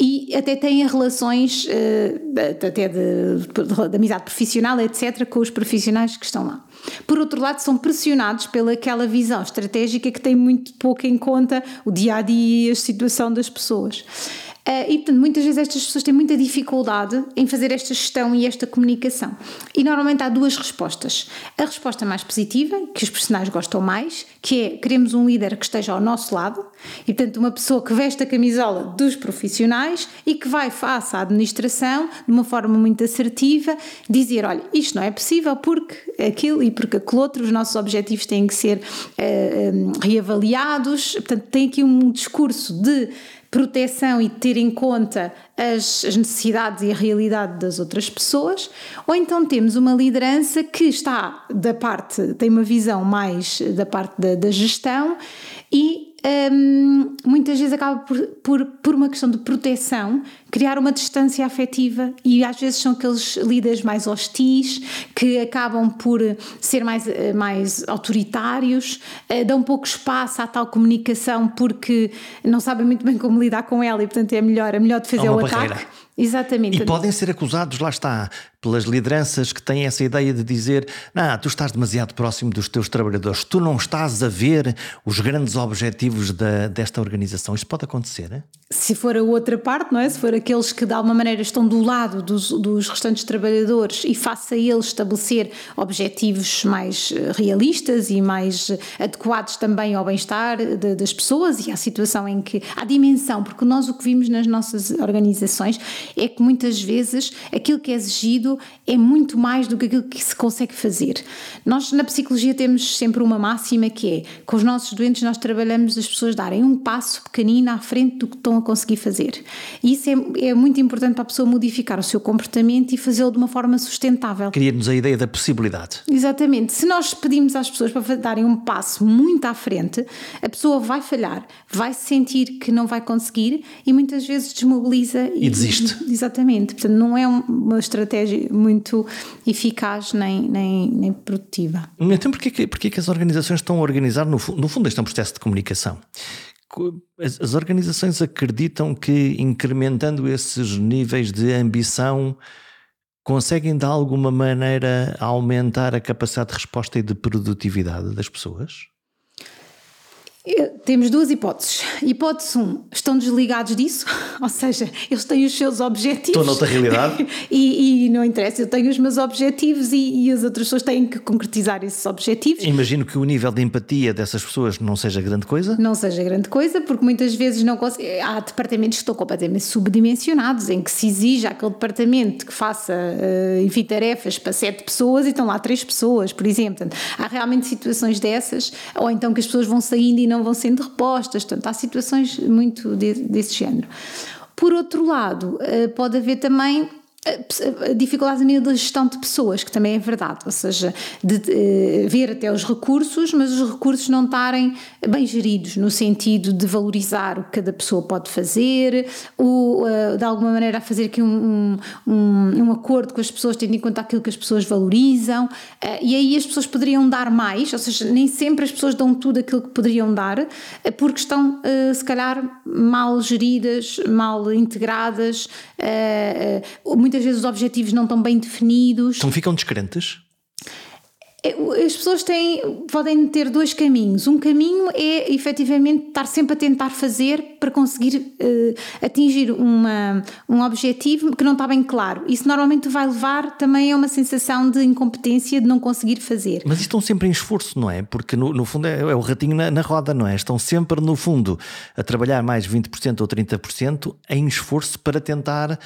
[SPEAKER 2] e até têm relações uh, até de, de, de amizade profissional, etc., com os profissionais que estão lá. Por outro lado, são pressionados pelaquela visão estratégica que tem muito pouco em conta o dia a dia e a situação das pessoas. Uh, e, portanto, muitas vezes estas pessoas têm muita dificuldade em fazer esta gestão e esta comunicação. E normalmente há duas respostas. A resposta mais positiva, que os personagens gostam mais, que é queremos um líder que esteja ao nosso lado, e portanto uma pessoa que veste a camisola dos profissionais e que vai face à administração de uma forma muito assertiva, dizer, olha, isto não é possível porque aquilo e porque aquele outro, os nossos objetivos têm que ser uh, eh, eh, reavaliados, portanto tem aqui um discurso de proteção e ter em conta as, as, necessidades e a realidade das outras pessoas, ou então temos uma liderança que está da parte, tem uma visão mais da parte da, da gestão e um, muitas vezes acaba por, por, por uma questão de proteção criar uma distância afetiva e às vezes são aqueles líderes mais hostis que acabam por ser mais, eh, mais autoritários, uh, dão pouco espaço à tal comunicação porque não sabem muito bem como lidar com ela e portanto é melhor, é melhor defesa o ataque. Exatamente.
[SPEAKER 1] E podem ser acusados, lá está, pelas lideranças que têm essa ideia de dizer: não, tu estás demasiado próximo dos teus trabalhadores, tu não estás a ver os grandes objetivos da, desta organização. Isto pode acontecer? É?
[SPEAKER 2] Se for a outra parte, não é? Se for aqueles que de alguma maneira estão do lado dos, dos restantes trabalhadores e faça eles estabelecer objetivos mais eh, realistas e mais eh, adequados também ao bem-estar das pessoas e à situação em que. à dimensão, porque nós o que vimos nas nossas organizações é que muitas vezes aquilo que é exigido é muito mais do que aquilo que se consegue fazer. Nós na psicologia temos sempre uma máxima que é, com os nossos doentes nós trabalhamos as pessoas darem um passo pequenino à frente do que estão a conseguir fazer. E isso é, é muito importante para a pessoa modificar o seu comportamento e fazê-lo de uma forma sustentável.
[SPEAKER 1] Cria-nos a ideia da possibilidade.
[SPEAKER 2] Exatamente. Se nós pedimos às pessoas para darem um passo muito à frente, a pessoa vai falhar, vai sentir que não vai conseguir e muitas vezes desmobiliza
[SPEAKER 1] e, e desiste.
[SPEAKER 2] Exatamente. Portanto, não é uma estratégia muito eficaz nem, nem, nem produtiva.
[SPEAKER 1] Então, porquê que, porquê que as organizações estão a organizar, no, no fundo, este é um processo de comunicação? As, as organizações acreditam que incrementando esses níveis de ambição conseguem de alguma maneira aumentar a capacidade de resposta e de produtividade das pessoas?
[SPEAKER 2] Temos duas hipóteses. Hipótese 1, um, estão desligados disso, ou seja, eles têm os seus objetivos.
[SPEAKER 1] Estou noutra realidade.
[SPEAKER 2] e, e, não interessa, eu tenho os meus objetivos e, e, as outras pessoas têm que concretizar esses objetivos.
[SPEAKER 1] Imagino que o nível de empatia dessas pessoas não seja grande coisa.
[SPEAKER 2] Não seja grande coisa, porque muitas vezes não há departamentos que estão completamente subdimensionados, em que se exige aquele departamento que faça, uh, enfim, tarefas para sete pessoas e estão lá três pessoas, por exemplo. Portanto, há realmente situações dessas, ou então que as pessoas vão saindo e não vão sendo repostas, portanto, há situações muito de, desse género. Por outro lado, eh, pode haver também a dificuldade a nível da gestão de pessoas, que também é verdade, ou seja, de, de, ver até os recursos, mas os recursos não estarem bem geridos, no sentido de valorizar o que cada pessoa pode fazer, ou uh, de alguma maneira fazer aqui um, um, um, acordo com as pessoas, tendo em conta aquilo que as pessoas valorizam, uh, e aí as pessoas poderiam dar mais, ou seja, nem sempre as pessoas dão tudo aquilo que poderiam dar, porque estão, se calhar, mal geridas, mal integradas, muitas vezes os objetivos não estão bem definidos.
[SPEAKER 1] Então ficam descrentes?
[SPEAKER 2] As pessoas têm, podem ter dois caminhos. Um caminho é efetivamente estar sempre a tentar fazer para conseguir uh, atingir uma, um objetivo que não está bem claro. Isso normalmente vai levar também a uma sensação de incompetência de não conseguir fazer.
[SPEAKER 1] Mas estão sempre em esforço, não é? Porque no, no fundo é, é, o ratinho na, na, roda, não é? Estão sempre, no fundo, a trabalhar mais 20% ou 30% em esforço para tentar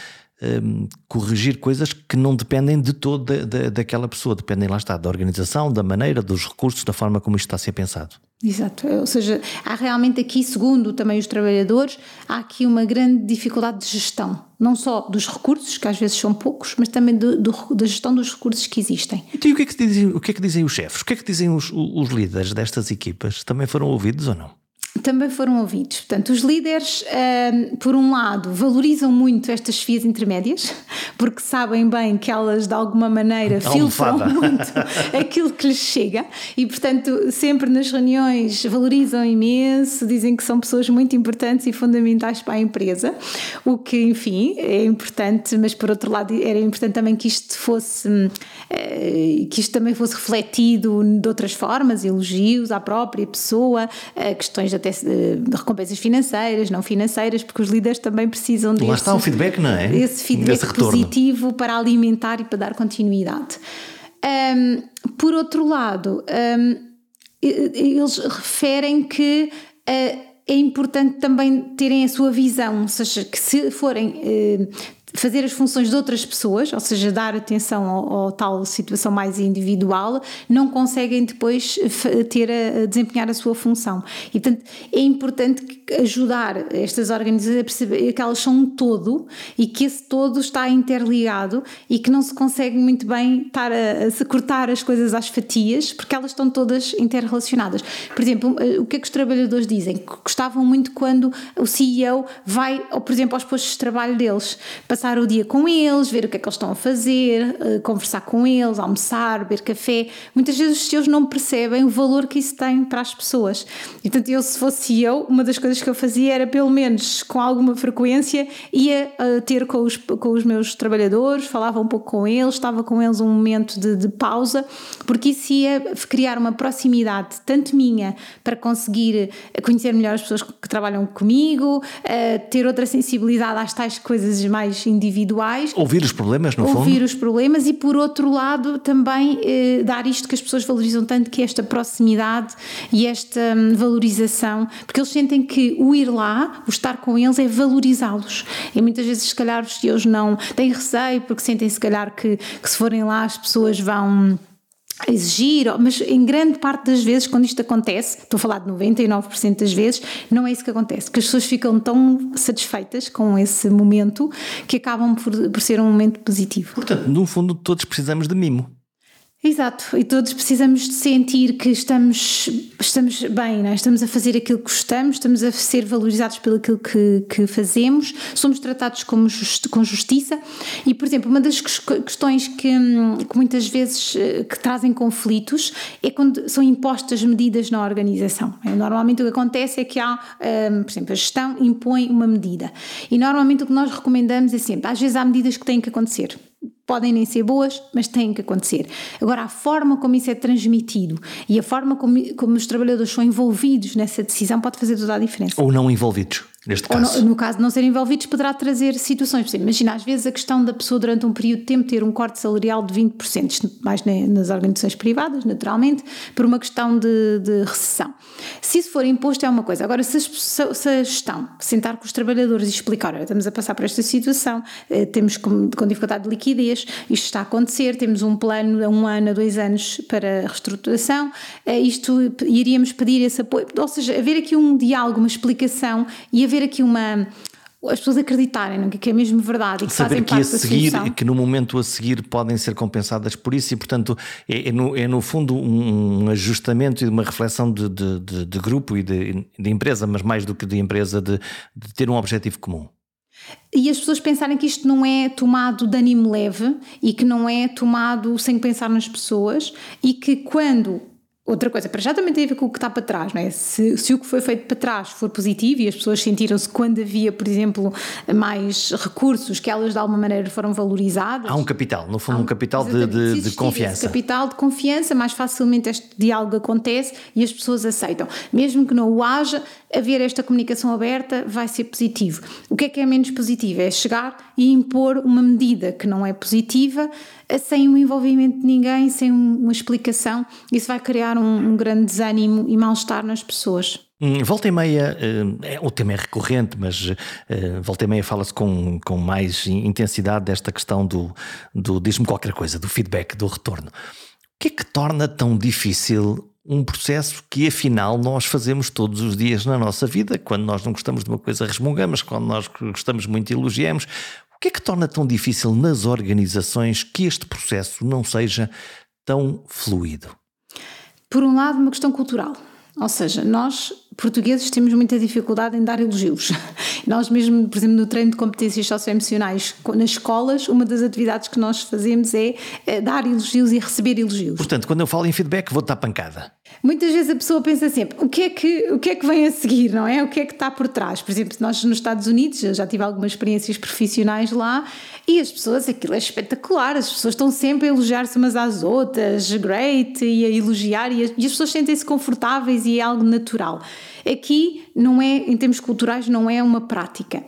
[SPEAKER 1] um, corrigir coisas que não dependem de todo da, da, daquela pessoa, dependem, lá está, da organização, da maneira, dos recursos, da forma como isto está a ser pensado.
[SPEAKER 2] Exato, ou seja, há realmente aqui, segundo também os trabalhadores, há aqui uma grande dificuldade de gestão, não só dos recursos, que às vezes são poucos, mas também do, do, da gestão dos recursos que existem.
[SPEAKER 1] Então, e o que é que dizem, o que é que dizem os chefes? O que é que dizem os, os líderes destas equipas? Também foram ouvidos ou não?
[SPEAKER 2] Também foram ouvidos. Portanto, os líderes, um, por um lado, valorizam muito estas vias intermédias, porque sabem bem que elas, de alguma maneira, filtram muito aquilo que lhes chega e, portanto, sempre nas reuniões valorizam imenso, dizem que são pessoas muito importantes e fundamentais para a empresa, o que, enfim, é importante, mas por outro lado, era importante também que isto fosse, eh, que isto também fosse refletido de outras formas, elogios à própria pessoa, eh, questões até de recompensas financeiras, não financeiras, porque os líderes também precisam desse,
[SPEAKER 1] Lá está o feedback, não é?
[SPEAKER 2] Esse feedback positivo para alimentar e para dar continuidade. Um, por outro lado, um, eles referem que uh, é importante também terem a sua visão, ou seja, que se forem uh, fazer as funções de outras pessoas, ou seja, dar atenção ao, ao tal situação mais individual, não conseguem depois ter a, a, desempenhar a sua função. E portanto é importante ajudar estas organizações a perceber que elas são um todo e que esse todo está interligado e que não se consegue muito bem estar a, a cortar as coisas às fatias porque elas estão todas interrelacionadas. Por exemplo, o que é que os trabalhadores dizem? Gostavam muito quando o CEO vai, ou, por exemplo, aos postos de trabalho deles, passar passar o dia com eles, ver o que é que eles estão a fazer, uh, conversar com eles, almoçar, beber café. Muitas vezes os seus não percebem o valor que isso tem para as pessoas. E, portanto, eu, se fosse eu, uma das coisas que eu fazia era, pelo menos com alguma frequência, ia uh, ter com os, com os meus trabalhadores, falava um pouco com eles, estava com eles um momento de, de pausa, porque isso ia criar uma proximidade, tanto minha, para conseguir conhecer melhor as pessoas que trabalham comigo, ter outra sensibilidade às tais coisas mais individuais.
[SPEAKER 1] Ouvir os problemas, no
[SPEAKER 2] ouvir
[SPEAKER 1] fundo.
[SPEAKER 2] Ouvir os problemas e, por outro lado, também eh, dar isto que as pessoas valorizam tanto, que é esta proximidade e esta hum, valorização, porque eles sentem que o ir lá, o estar com eles, é valorizá-los. E muitas vezes, se calhar, os CEOs não têm receio, porque sentem, se calhar, que, que se forem lá as pessoas vão exigir, mas em grande parte das vezes, quando isto acontece, estou a falar de 99% das vezes, não é isso que acontece, que as pessoas ficam tão satisfeitas com esse momento que acabam por, por ser um momento positivo.
[SPEAKER 1] Portanto, no fundo, todos precisamos de mimo.
[SPEAKER 2] Exato, e todos precisamos de sentir que estamos, estamos bem, é? estamos a fazer aquilo que gostamos, estamos a ser valorizados pelo aquilo que, que fazemos, somos tratados como com justiça e, por exemplo, uma das questões que, que, muitas vezes eh, que trazem conflitos é quando são impostas medidas na organização. É? Normalmente o que acontece é que há, um, por exemplo, a gestão impõe uma medida e normalmente o que nós recomendamos é sempre, às vezes há medidas que têm que acontecer podem nem ser boas, mas têm que acontecer. Agora, a forma como isso é transmitido e a forma como, como os trabalhadores são envolvidos nessa decisão pode fazer toda a diferença.
[SPEAKER 1] Ou não envolvidos neste caso.
[SPEAKER 2] No, no, caso de não serem envolvidos, poderá trazer situações. Imagina, às vezes, a questão da pessoa durante um período de tempo ter um corte salarial de 20%, isto mais nas organizações privadas, naturalmente, por uma questão de, de recessão. Se isso for imposto, é uma coisa. Agora, se, se a gestão sentar com os trabalhadores e explicar: olha, estamos a passar por esta situação, eh, temos com, com dificuldade de liquidez, isto está a acontecer, temos um plano a um ano, a dois anos para reestruturação, eh, isto iríamos pedir esse apoio. Ou seja, haver aqui um diálogo, uma explicação e haver haver aqui uma as pessoas acreditarem no que é mesmo verdade e que
[SPEAKER 1] Saber
[SPEAKER 2] fazem
[SPEAKER 1] que
[SPEAKER 2] parte
[SPEAKER 1] a seguir,
[SPEAKER 2] da
[SPEAKER 1] que no momento a seguir podem ser compensadas por isso e portanto é, é, no, é no, fundo um ajustamento e uma reflexão de, de, de, de grupo e de, empresa, mas mais do que de empresa de, ter um objetivo comum.
[SPEAKER 2] E as pessoas pensarem que isto não é tomado de ânimo leve e que não é tomado sem pensar nas pessoas e que quando Outra coisa, para já também tem a ver com o que está para trás, não é? Se, se o que foi feito para trás for positivo e as pessoas sentiram-se quando havia, por exemplo, mais recursos, que elas de alguma maneira foram valorizadas.
[SPEAKER 1] Há um capital, no fundo, um, um capital de, de, de confiança.
[SPEAKER 2] capital de confiança, mais facilmente este diálogo acontece e as pessoas aceitam. Mesmo que não o haja, haver esta comunicação aberta vai ser positivo. O que é que é menos positivo? É chegar e impor uma medida que não é positiva sem o envolvimento de ninguém, sem uma explicação. Isso vai criar um, um grande desânimo e mal-estar nas pessoas.
[SPEAKER 1] Hum, volta e meia, eh, o tema é recorrente, mas eh, volta e meia fala-se com, com mais intensidade desta questão do, do diz-me qualquer coisa, do feedback, do retorno. O que é que torna tão difícil um processo que afinal nós fazemos todos os dias na nossa vida? Quando nós não gostamos de uma coisa, resmungamos, quando nós gostamos muito, elogiamos. O que é que torna tão difícil nas organizações que este processo não seja tão fluido?
[SPEAKER 2] Por um lado, uma questão cultural. Ou seja, nós portugueses temos muita dificuldade em dar elogios. Nós mesmo, por exemplo, no treino de competências socioemocionais nas escolas, uma das atividades que nós fazemos é, é dar elogios e receber elogios.
[SPEAKER 1] Portanto, quando eu falo em feedback, vou dar pancada.
[SPEAKER 2] Muitas vezes a pessoa pensa sempre, o que é que, o que, é que vem a seguir, não é? O que é que está por trás? Por exemplo, nós nos Estados Unidos, eu já tive algumas experiências profissionais lá, e as pessoas, aquilo é espetacular, as pessoas estão sempre a elogiar-se umas às outras, great, e a elogiar, e as, e as pessoas sentem-se confortáveis e é algo natural. Aqui não é, em termos culturais, não é uma prática.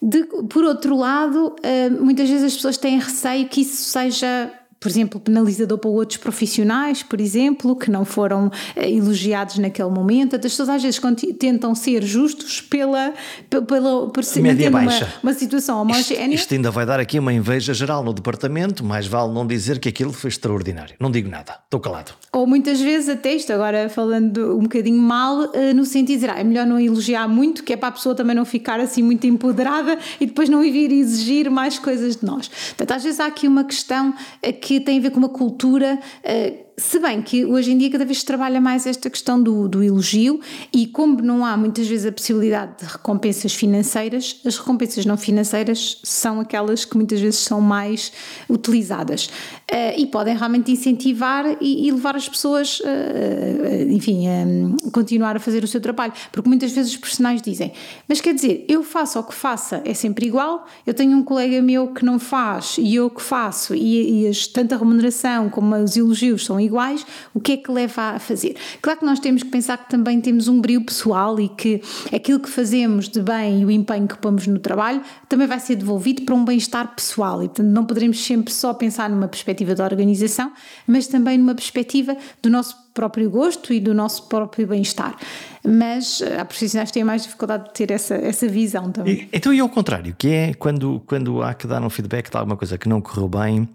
[SPEAKER 2] De, por outro lado, eh, muitas vezes as pessoas têm receio que isso seja por exemplo, penalizador para outros profissionais, por exemplo, que não foram eh, elogiados naquele momento. As pessoas às vezes tentam ser justos pela, pela, por se
[SPEAKER 1] Média
[SPEAKER 2] baixa. Uma, uma situação homogénea.
[SPEAKER 1] Isto, isto, ainda vai dar aqui uma inveja geral no departamento, mais vale não dizer que aquilo foi extraordinário. Não digo nada, estou calado.
[SPEAKER 2] Ou muitas vezes até isto, agora falando um bocadinho mal, eh, no sentido de dizer, ah, é melhor não elogiar muito, que é para a pessoa também não ficar assim muito empoderada e depois não vir exigir mais coisas de nós. Portanto, às vezes há aqui uma questão que que tem a ver com uma cultura uh, se bem que hoje em dia cada vez se trabalha mais esta questão do, do elogio e como não há muitas vezes a possibilidade de recompensas financeiras, as recompensas não financeiras são aquelas que muitas vezes são mais utilizadas. Uh, e podem realmente incentivar e, e levar as pessoas, uh, enfim, a continuar a fazer o seu trabalho, porque muitas vezes os profissionais dizem, mas quer dizer, eu faço o que faça, é sempre igual, eu tenho um colega meu que não faz e eu que faço e, e as, tanto a remuneração como os elogios são iguais, o que é que leva a fazer? Claro que nós temos que pensar que também temos um brilho pessoal e que aquilo que fazemos de bem e o empenho que pomos no trabalho também vai ser devolvido para um bem-estar pessoal e, portanto, não poderemos sempre só pensar numa perspectiva da organização, mas também numa perspectiva do nosso próprio gosto e do nosso próprio bem-estar. Mas eh, há profissionais que têm mais dificuldade de ter essa, essa visão também.
[SPEAKER 1] E, então, e ao contrário, que é quando, quando há que dar um feedback de alguma coisa que não correu bem,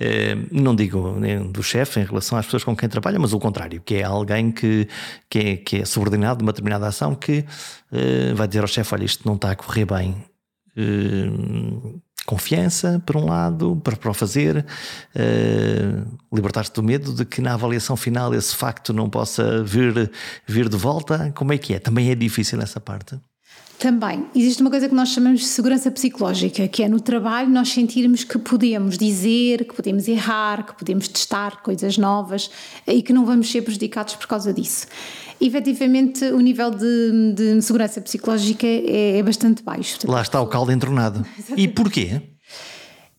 [SPEAKER 1] eh, não digo do chefe em relação às pessoas com quem trabalha, mas o contrário, que é alguém que, que, é, que é subordinado de uma determinada ação que eh, vai dizer ao chefe: olha, isto não está a correr bem. Uh, confiança, por um lado, para, para o fazer, uh, libertar-te do medo de que na avaliação final esse facto não possa vir, vir de volta. Como é que é? Também é difícil essa parte?
[SPEAKER 2] Também. Existe uma coisa que nós chamamos de segurança psicológica, que é no trabalho nós sentirmos que podemos dizer, que podemos errar, que podemos testar coisas novas e que não vamos ser prejudicados por causa disso. Efetivamente, o nível de, de segurança psicológica é, é bastante baixo.
[SPEAKER 1] Lá está o caldo entronado. E porquê?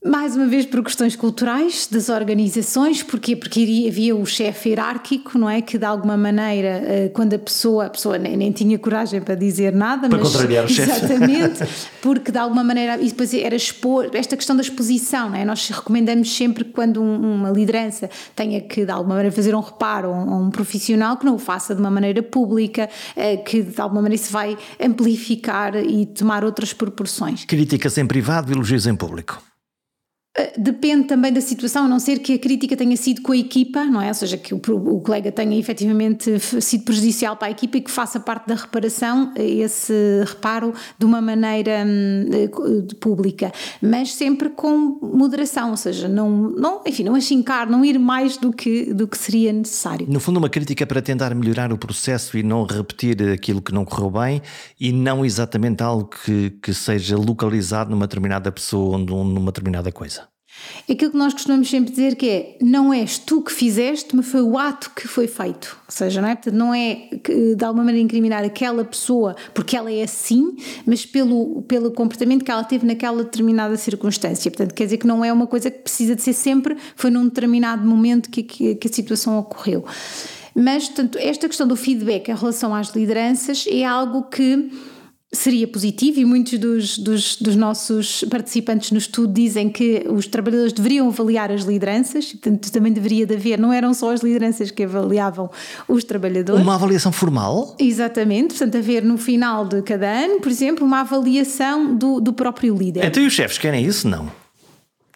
[SPEAKER 2] Mais uma vez por questões culturais das organizações, porquê? Porque havia o chefe hierárquico, não é? Que de alguma maneira, eh, quando a pessoa, a pessoa nem, nem tinha coragem para dizer nada,
[SPEAKER 1] para mas. contrariar o chefe.
[SPEAKER 2] Exatamente, porque de alguma maneira, e depois era expor, esta questão da exposição, não é? Nós recomendamos sempre que quando uma liderança tenha que de alguma maneira fazer um reparo a um, um profissional, que não o faça de uma maneira pública, eh, que de alguma maneira se vai amplificar e tomar outras proporções.
[SPEAKER 1] Críticas em privado, elogios em público.
[SPEAKER 2] Eh, depende também da situação, a não ser que a crítica tenha sido com a equipa, não é? Ou seja, que o, o, colega tenha efetivamente sido prejudicial para a equipa e que faça parte da reparação, eh, esse reparo de uma maneira hum, eh, pública, mas sempre com moderação, ou seja, não, não, enfim, não achincar, não ir mais do que, do que seria necessário.
[SPEAKER 1] No fundo, uma crítica para tentar melhorar o processo e não repetir aquilo que não correu bem e não exatamente algo que, que seja localizado numa determinada pessoa ou numa determinada coisa.
[SPEAKER 2] Aquilo que nós costumamos sempre dizer que é não és tu que fizeste, mas foi o ato que foi feito. Ou seja, não é, Portanto, não é de alguma maneira incriminar aquela pessoa porque ela é assim, mas pelo, pelo comportamento que ela teve naquela determinada circunstância. Portanto, quer dizer que não é uma coisa que precisa de ser sempre, foi num determinado momento que, que, que a situação ocorreu. Mas, portanto, esta questão do feedback em relação às lideranças é algo que seria positivo e muitos dos, dos, dos, nossos participantes no estudo dizem que os trabalhadores deveriam avaliar as lideranças, portanto também deveria de haver, não eram só as lideranças que avaliavam os trabalhadores.
[SPEAKER 1] Uma avaliação formal?
[SPEAKER 2] Exatamente, portanto haver no final de cada ano, por exemplo, uma avaliação do, do próprio líder.
[SPEAKER 1] Então e os chefes querem isso? Não.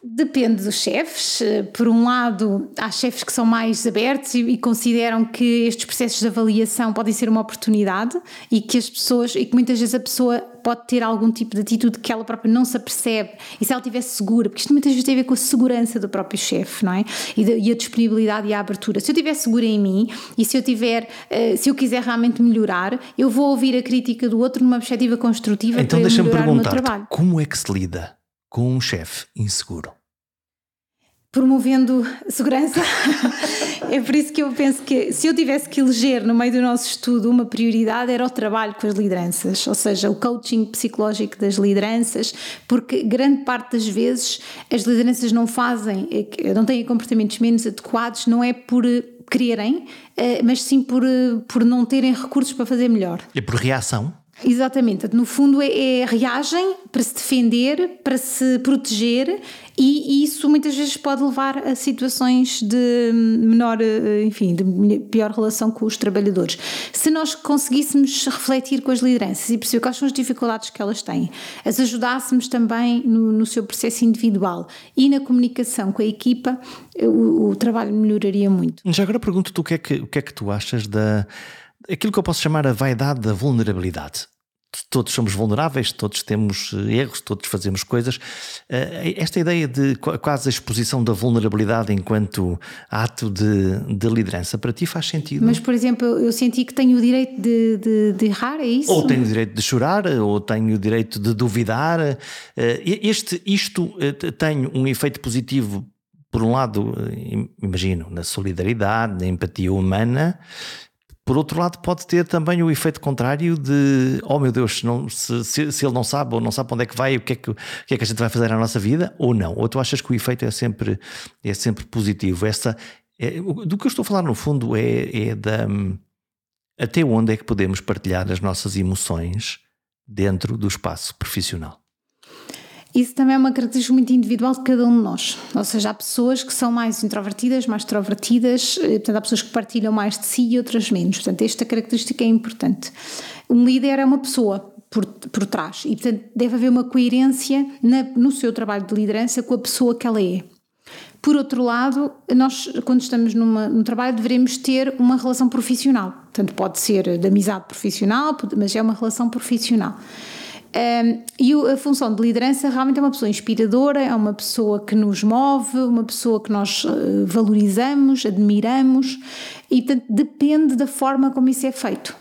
[SPEAKER 2] Depende dos chefes. Por um lado, há chefes que são mais abertos e, e, consideram que estes processos de avaliação podem ser uma oportunidade e que as pessoas, e que muitas vezes a pessoa pode ter algum tipo de atitude que ela própria não se apercebe e se ela estiver segura, porque isto muitas vezes tem a ver com a segurança do próprio chefe, não é? E, de, e, a disponibilidade e a abertura. Se eu estiver segura em mim e se eu tiver, uh, se eu quiser realmente melhorar, eu vou ouvir a crítica do outro numa perspectiva construtiva
[SPEAKER 1] então,
[SPEAKER 2] para
[SPEAKER 1] eu
[SPEAKER 2] melhorar o meu trabalho.
[SPEAKER 1] Como é que se lida com um chefe inseguro?
[SPEAKER 2] promovendo segurança. é por isso que eu penso que se eu tivesse que eleger no meio do nosso estudo uma prioridade era o trabalho com as lideranças, ou seja, o coaching psicológico das lideranças, porque grande parte das vezes as lideranças não fazem, eh, não têm comportamentos menos adequados, não é por eh, quererem, eh, mas sim por, por não terem recursos para fazer melhor.
[SPEAKER 1] É por reação?
[SPEAKER 2] Exatamente, no fundo é, é reagem para se defender, para se proteger e, isso muitas vezes pode levar a situações de menor, eh, enfim, de pior relação com os trabalhadores. Se nós conseguíssemos refletir com as lideranças e perceber quais são as dificuldades que elas têm, as ajudássemos também no, no seu processo individual e na comunicação com a equipa, o, o trabalho melhoraria muito.
[SPEAKER 1] Já agora pergunto-te o que é que, o que é que tu achas da aquilo que eu posso chamar a vaidade da vulnerabilidade todos somos vulneráveis, todos temos eh, erros, todos fazemos coisas. Eh, esta ideia de quase a exposição da vulnerabilidade enquanto ato de, de liderança, para ti faz sentido?
[SPEAKER 2] Mas, por exemplo, eu senti que tenho o direito de, de, de errar, é isso?
[SPEAKER 1] Ou tenho o direito de chorar, ou tenho o direito de duvidar. Eh, este, isto tem um efeito positivo por um lado, imagino, na solidariedade, na empatia humana, por outro lado, pode ter também o efeito contrário de oh meu Deus, não, se, se, se, ele não sabe ou não sabe para onde é que vai, o que é que, o que é que a gente vai fazer na nossa vida, ou não. Ou tu achas que o efeito é sempre, é sempre positivo? Essa, É, do que eu estou a falar, no fundo, é, é da. Até onde é que podemos partilhar as nossas emoções dentro do espaço profissional?
[SPEAKER 2] Isso também é uma característica muito individual de cada um de nós. Ou seja, há pessoas que são mais introvertidas, mais extrovertidas, eh, portanto, há pessoas que partilham mais de si e outras menos. Portanto, esta característica é importante. Um líder é uma pessoa por, por trás e, portanto, deve haver uma coerência na, no seu trabalho de liderança com a pessoa que ela é. Por outro lado, nós, quando estamos numa, num trabalho, devemos ter uma relação profissional. Portanto, pode ser de amizade profissional, mas é uma relação profissional. Um, e a função de liderança realmente é uma pessoa inspiradora, é uma pessoa que nos move, uma pessoa que nós uh, valorizamos, admiramos e, portanto, depende da forma como isso é feito.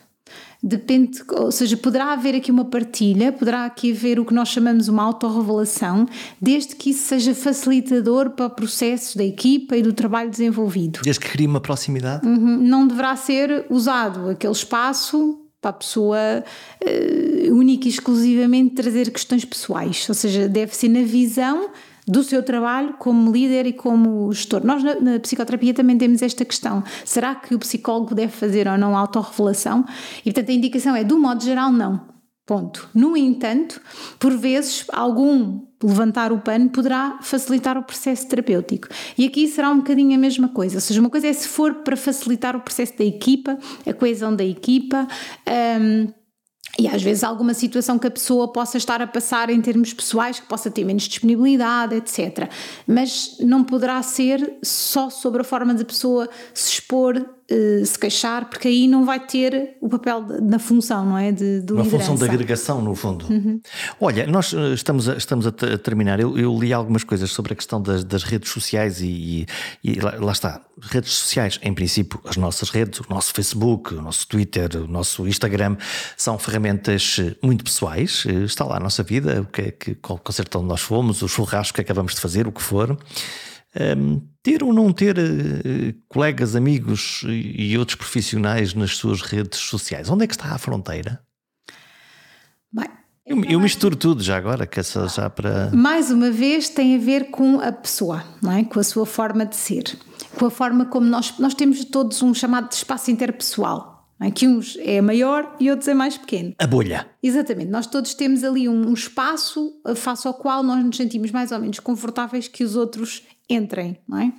[SPEAKER 2] Depende, ou seja, poderá haver aqui uma partilha, poderá aqui haver o que nós chamamos uma autorrevelação, desde que isso seja facilitador para processos da equipa e do trabalho desenvolvido.
[SPEAKER 1] Desde que crie uma proximidade?
[SPEAKER 2] Uhum, não deverá ser usado aquele espaço para a pessoa uh, única e exclusivamente trazer questões pessoais, ou seja, deve ser na visão do seu trabalho como líder e como gestor. Nós na, na, psicoterapia também temos esta questão: será que o psicólogo deve fazer ou não autorrevelação? E portanto a indicação é, do modo geral, não. Ponto. No entanto, por vezes, algum levantar o pano poderá facilitar o processo terapêutico. E aqui será um bocadinho a mesma coisa. Ou seja, uma coisa é se for para facilitar o processo da equipa, a coesão da equipa. Um, e às vezes alguma situação que a pessoa possa estar a passar em termos pessoais, que possa ter menos disponibilidade, etc. Mas não poderá ser só sobre a forma da pessoa se expor eh, se queixar, porque aí não vai ter o papel na função, não é? De, de
[SPEAKER 1] Uma função de agregação, no fundo. Uhum. Olha, nós eh, estamos a, estamos a terminar. Eu, eu, li algumas coisas sobre a questão das, das redes sociais e, e, e lá, lá, está. Redes sociais, em princípio, as nossas redes, o nosso Facebook, o nosso Twitter, o nosso Instagram, são ferramentas eh, muito pessoais. Está lá a nossa vida, o que é que, qual concerto onde nós fomos, o churrasco que acabamos de fazer, o que for. Um, ter ou não ter uh, colegas, amigos e, outros profissionais nas suas redes sociais, onde é que está a fronteira?
[SPEAKER 2] Bem,
[SPEAKER 1] eu, eu, misturo tudo já agora, que essa já para.
[SPEAKER 2] Mais uma vez tem a ver com a pessoa, não é? com a sua forma de ser, com a forma como nós, nós temos todos um chamado de espaço interpessoal. É? Que uns é maior e outros é mais pequeno.
[SPEAKER 1] A bolha.
[SPEAKER 2] Exatamente. Nós todos temos ali um, um espaço face ao qual nós nos sentimos mais ou menos confortáveis que os outros entrem, não é?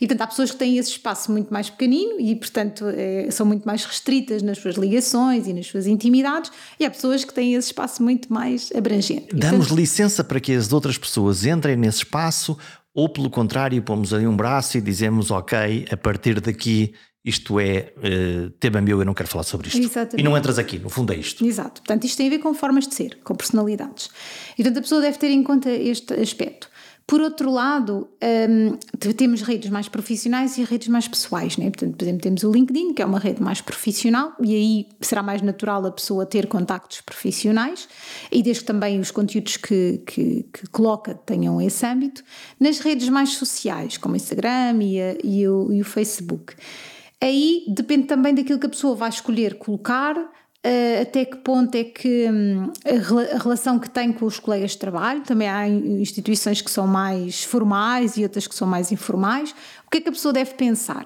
[SPEAKER 2] E portanto há pessoas que têm esse espaço muito mais pequenino e portanto é, são muito mais restritas nas suas ligações e nas suas intimidades e há pessoas que têm esse espaço muito mais abrangente.
[SPEAKER 1] Damos portanto, licença para que as outras pessoas entrem nesse espaço ou pelo contrário pomos ali um braço e dizemos ok, a partir daqui isto é uh, tema meu, eu não quero falar sobre isto. Exatamente. E não entras aqui, no fundo é isto.
[SPEAKER 2] Exato. Portanto, isto tem a ver com formas de ser, com personalidades. E portanto a pessoa deve ter em conta este aspecto. Por outro lado, um, temos redes mais profissionais e redes mais pessoais, né? Portanto, por exemplo, temos o LinkedIn, que é uma rede mais profissional, e aí será mais natural a pessoa ter contactos profissionais, e desde que também os conteúdos que, que, que coloca tenham esse âmbito. Nas redes mais sociais, como o Instagram e, a, e, o, e o Facebook. Aí depende também daquilo que a pessoa vai escolher colocar, até que ponto é que um, a, relação que tem com os colegas de trabalho, também há instituições que são mais formais e outras que são mais informais. O que é que a pessoa deve pensar?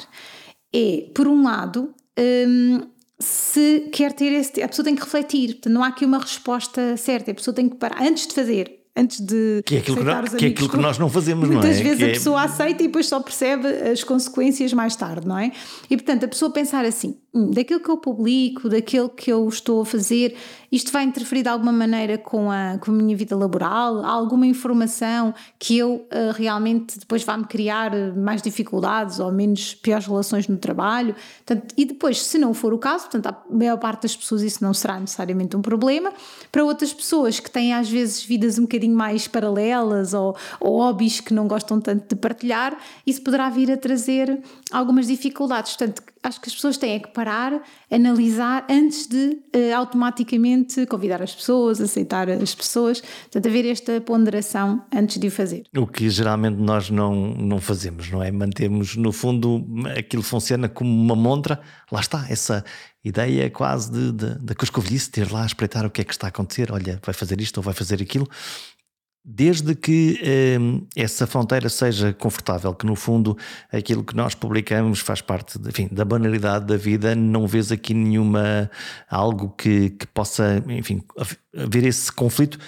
[SPEAKER 2] É, por um lado, um, se quer ter esse. A pessoa tem que refletir, portanto, não há aqui uma resposta certa, a pessoa tem que parar antes de fazer antes de
[SPEAKER 1] que é aquilo, que, nós, que, é aquilo que nós não fazemos, não
[SPEAKER 2] é? Muitas vezes
[SPEAKER 1] que
[SPEAKER 2] a é... pessoa aceita e depois só percebe as consequências mais tarde, não é? E portanto a pessoa pensar assim, hum, daquilo que eu publico, daquilo que eu estou a fazer, isto vai interferir de alguma maneira com a, com a minha vida laboral? Há alguma informação que eu uh, realmente depois vá-me criar mais dificuldades ou menos piores relações no trabalho? Portanto, e depois, se não for o caso, portanto, a maior parte das pessoas isso não será necessariamente um problema. Para outras pessoas que têm às vezes vidas um bocadinho mais paralelas ou, ou hobbies que não gostam tanto de partilhar, isso poderá vir a trazer algumas dificuldades. Portanto, acho que as pessoas têm que parar, analisar antes de uh, automaticamente convidar as pessoas, aceitar as pessoas, portanto, haver esta ponderação antes de o fazer.
[SPEAKER 1] O que geralmente nós não, não fazemos, não é? Mantemos, no fundo, aquilo funciona como uma montra, lá está, essa ideia quase de, de, de coscovilhice, ter lá a espreitar o que é que está a acontecer, olha, vai fazer isto ou vai fazer aquilo desde que eh, essa fronteira seja confortável, que no fundo aquilo que nós publicamos faz parte enfim, da banalidade da vida, não vês aqui nenhuma algo que, que possa enfim, haver esse conflito.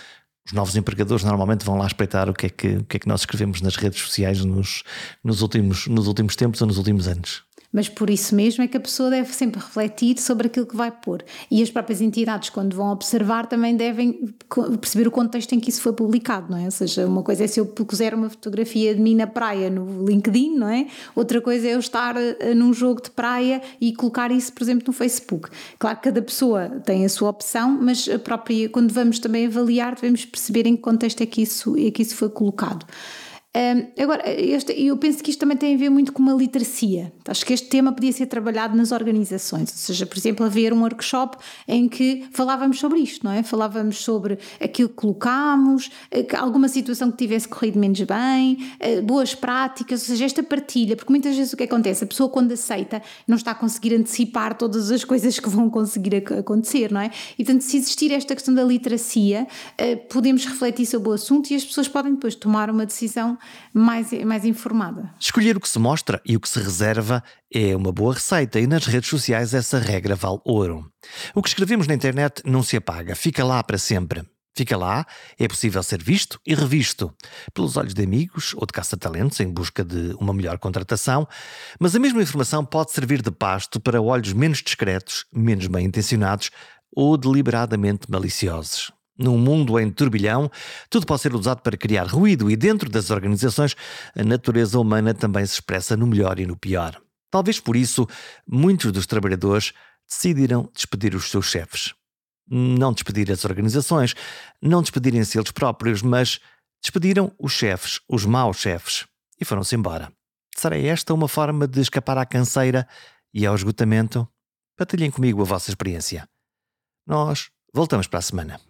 [SPEAKER 1] Os novos empregadores normalmente vão lá espreitar o que é que, o que, é que nós escrevemos nas redes sociais nos, nos, últimos, nos últimos tempos ou nos últimos anos
[SPEAKER 2] mas por isso mesmo é que a pessoa deve sempre refletir sobre aquilo que vai pôr. E as próprias entidades, quando vão observar, também devem perceber o contexto em que isso foi publicado, não é? Ou seja, uma coisa é se eu puser uma fotografia de mim na praia no LinkedIn, não é? Outra coisa é eu estar uh, num jogo de praia e colocar isso, por exemplo, no Facebook. Claro que cada pessoa tem a sua opção, mas a própria, quando vamos também avaliar, devemos perceber em que contexto é que isso, é que isso foi colocado. Um, agora, este, eu penso que isto também tem a ver muito com uma literacia. Acho que este tema podia ser trabalhado nas organizações, ou seja, por exemplo, haver um workshop em que falávamos sobre isto, não é? Falávamos sobre aquilo que colocámos, eh, alguma situação que tivesse corrido menos bem, eh, boas práticas, ou seja, esta partilha, porque muitas vezes o que acontece? A pessoa quando aceita não está a conseguir antecipar todas as coisas que vão conseguir acontecer, não é? E portanto, se existir esta questão da literacia, eh, podemos refletir sobre o assunto e as pessoas podem depois tomar uma decisão mais, mais informada.
[SPEAKER 1] Escolher o que se mostra e o que se reserva é uma boa receita e nas redes sociais essa regra vale ouro. O que escrevemos na internet não se apaga, fica lá para sempre. Fica lá, é possível ser visto e revisto pelos olhos de amigos ou de caça-talentos em busca de uma melhor contratação, mas a mesma informação pode servir de pasto para olhos menos discretos, menos bem intencionados ou deliberadamente maliciosos. Num mundo em turbilhão, tudo pode ser usado para criar ruído e dentro das organizações a natureza humana também se expressa no melhor e no pior. Talvez por isso muitos dos trabalhadores decidiram despedir os seus chefes. Não despedir as organizações, não despedirem-se eles próprios, mas despediram os chefes, os maus chefes, e foram-se embora. Será esta uma forma de escapar à canseira e ao esgotamento? Partilhem comigo a vossa experiência. Nós voltamos para a semana.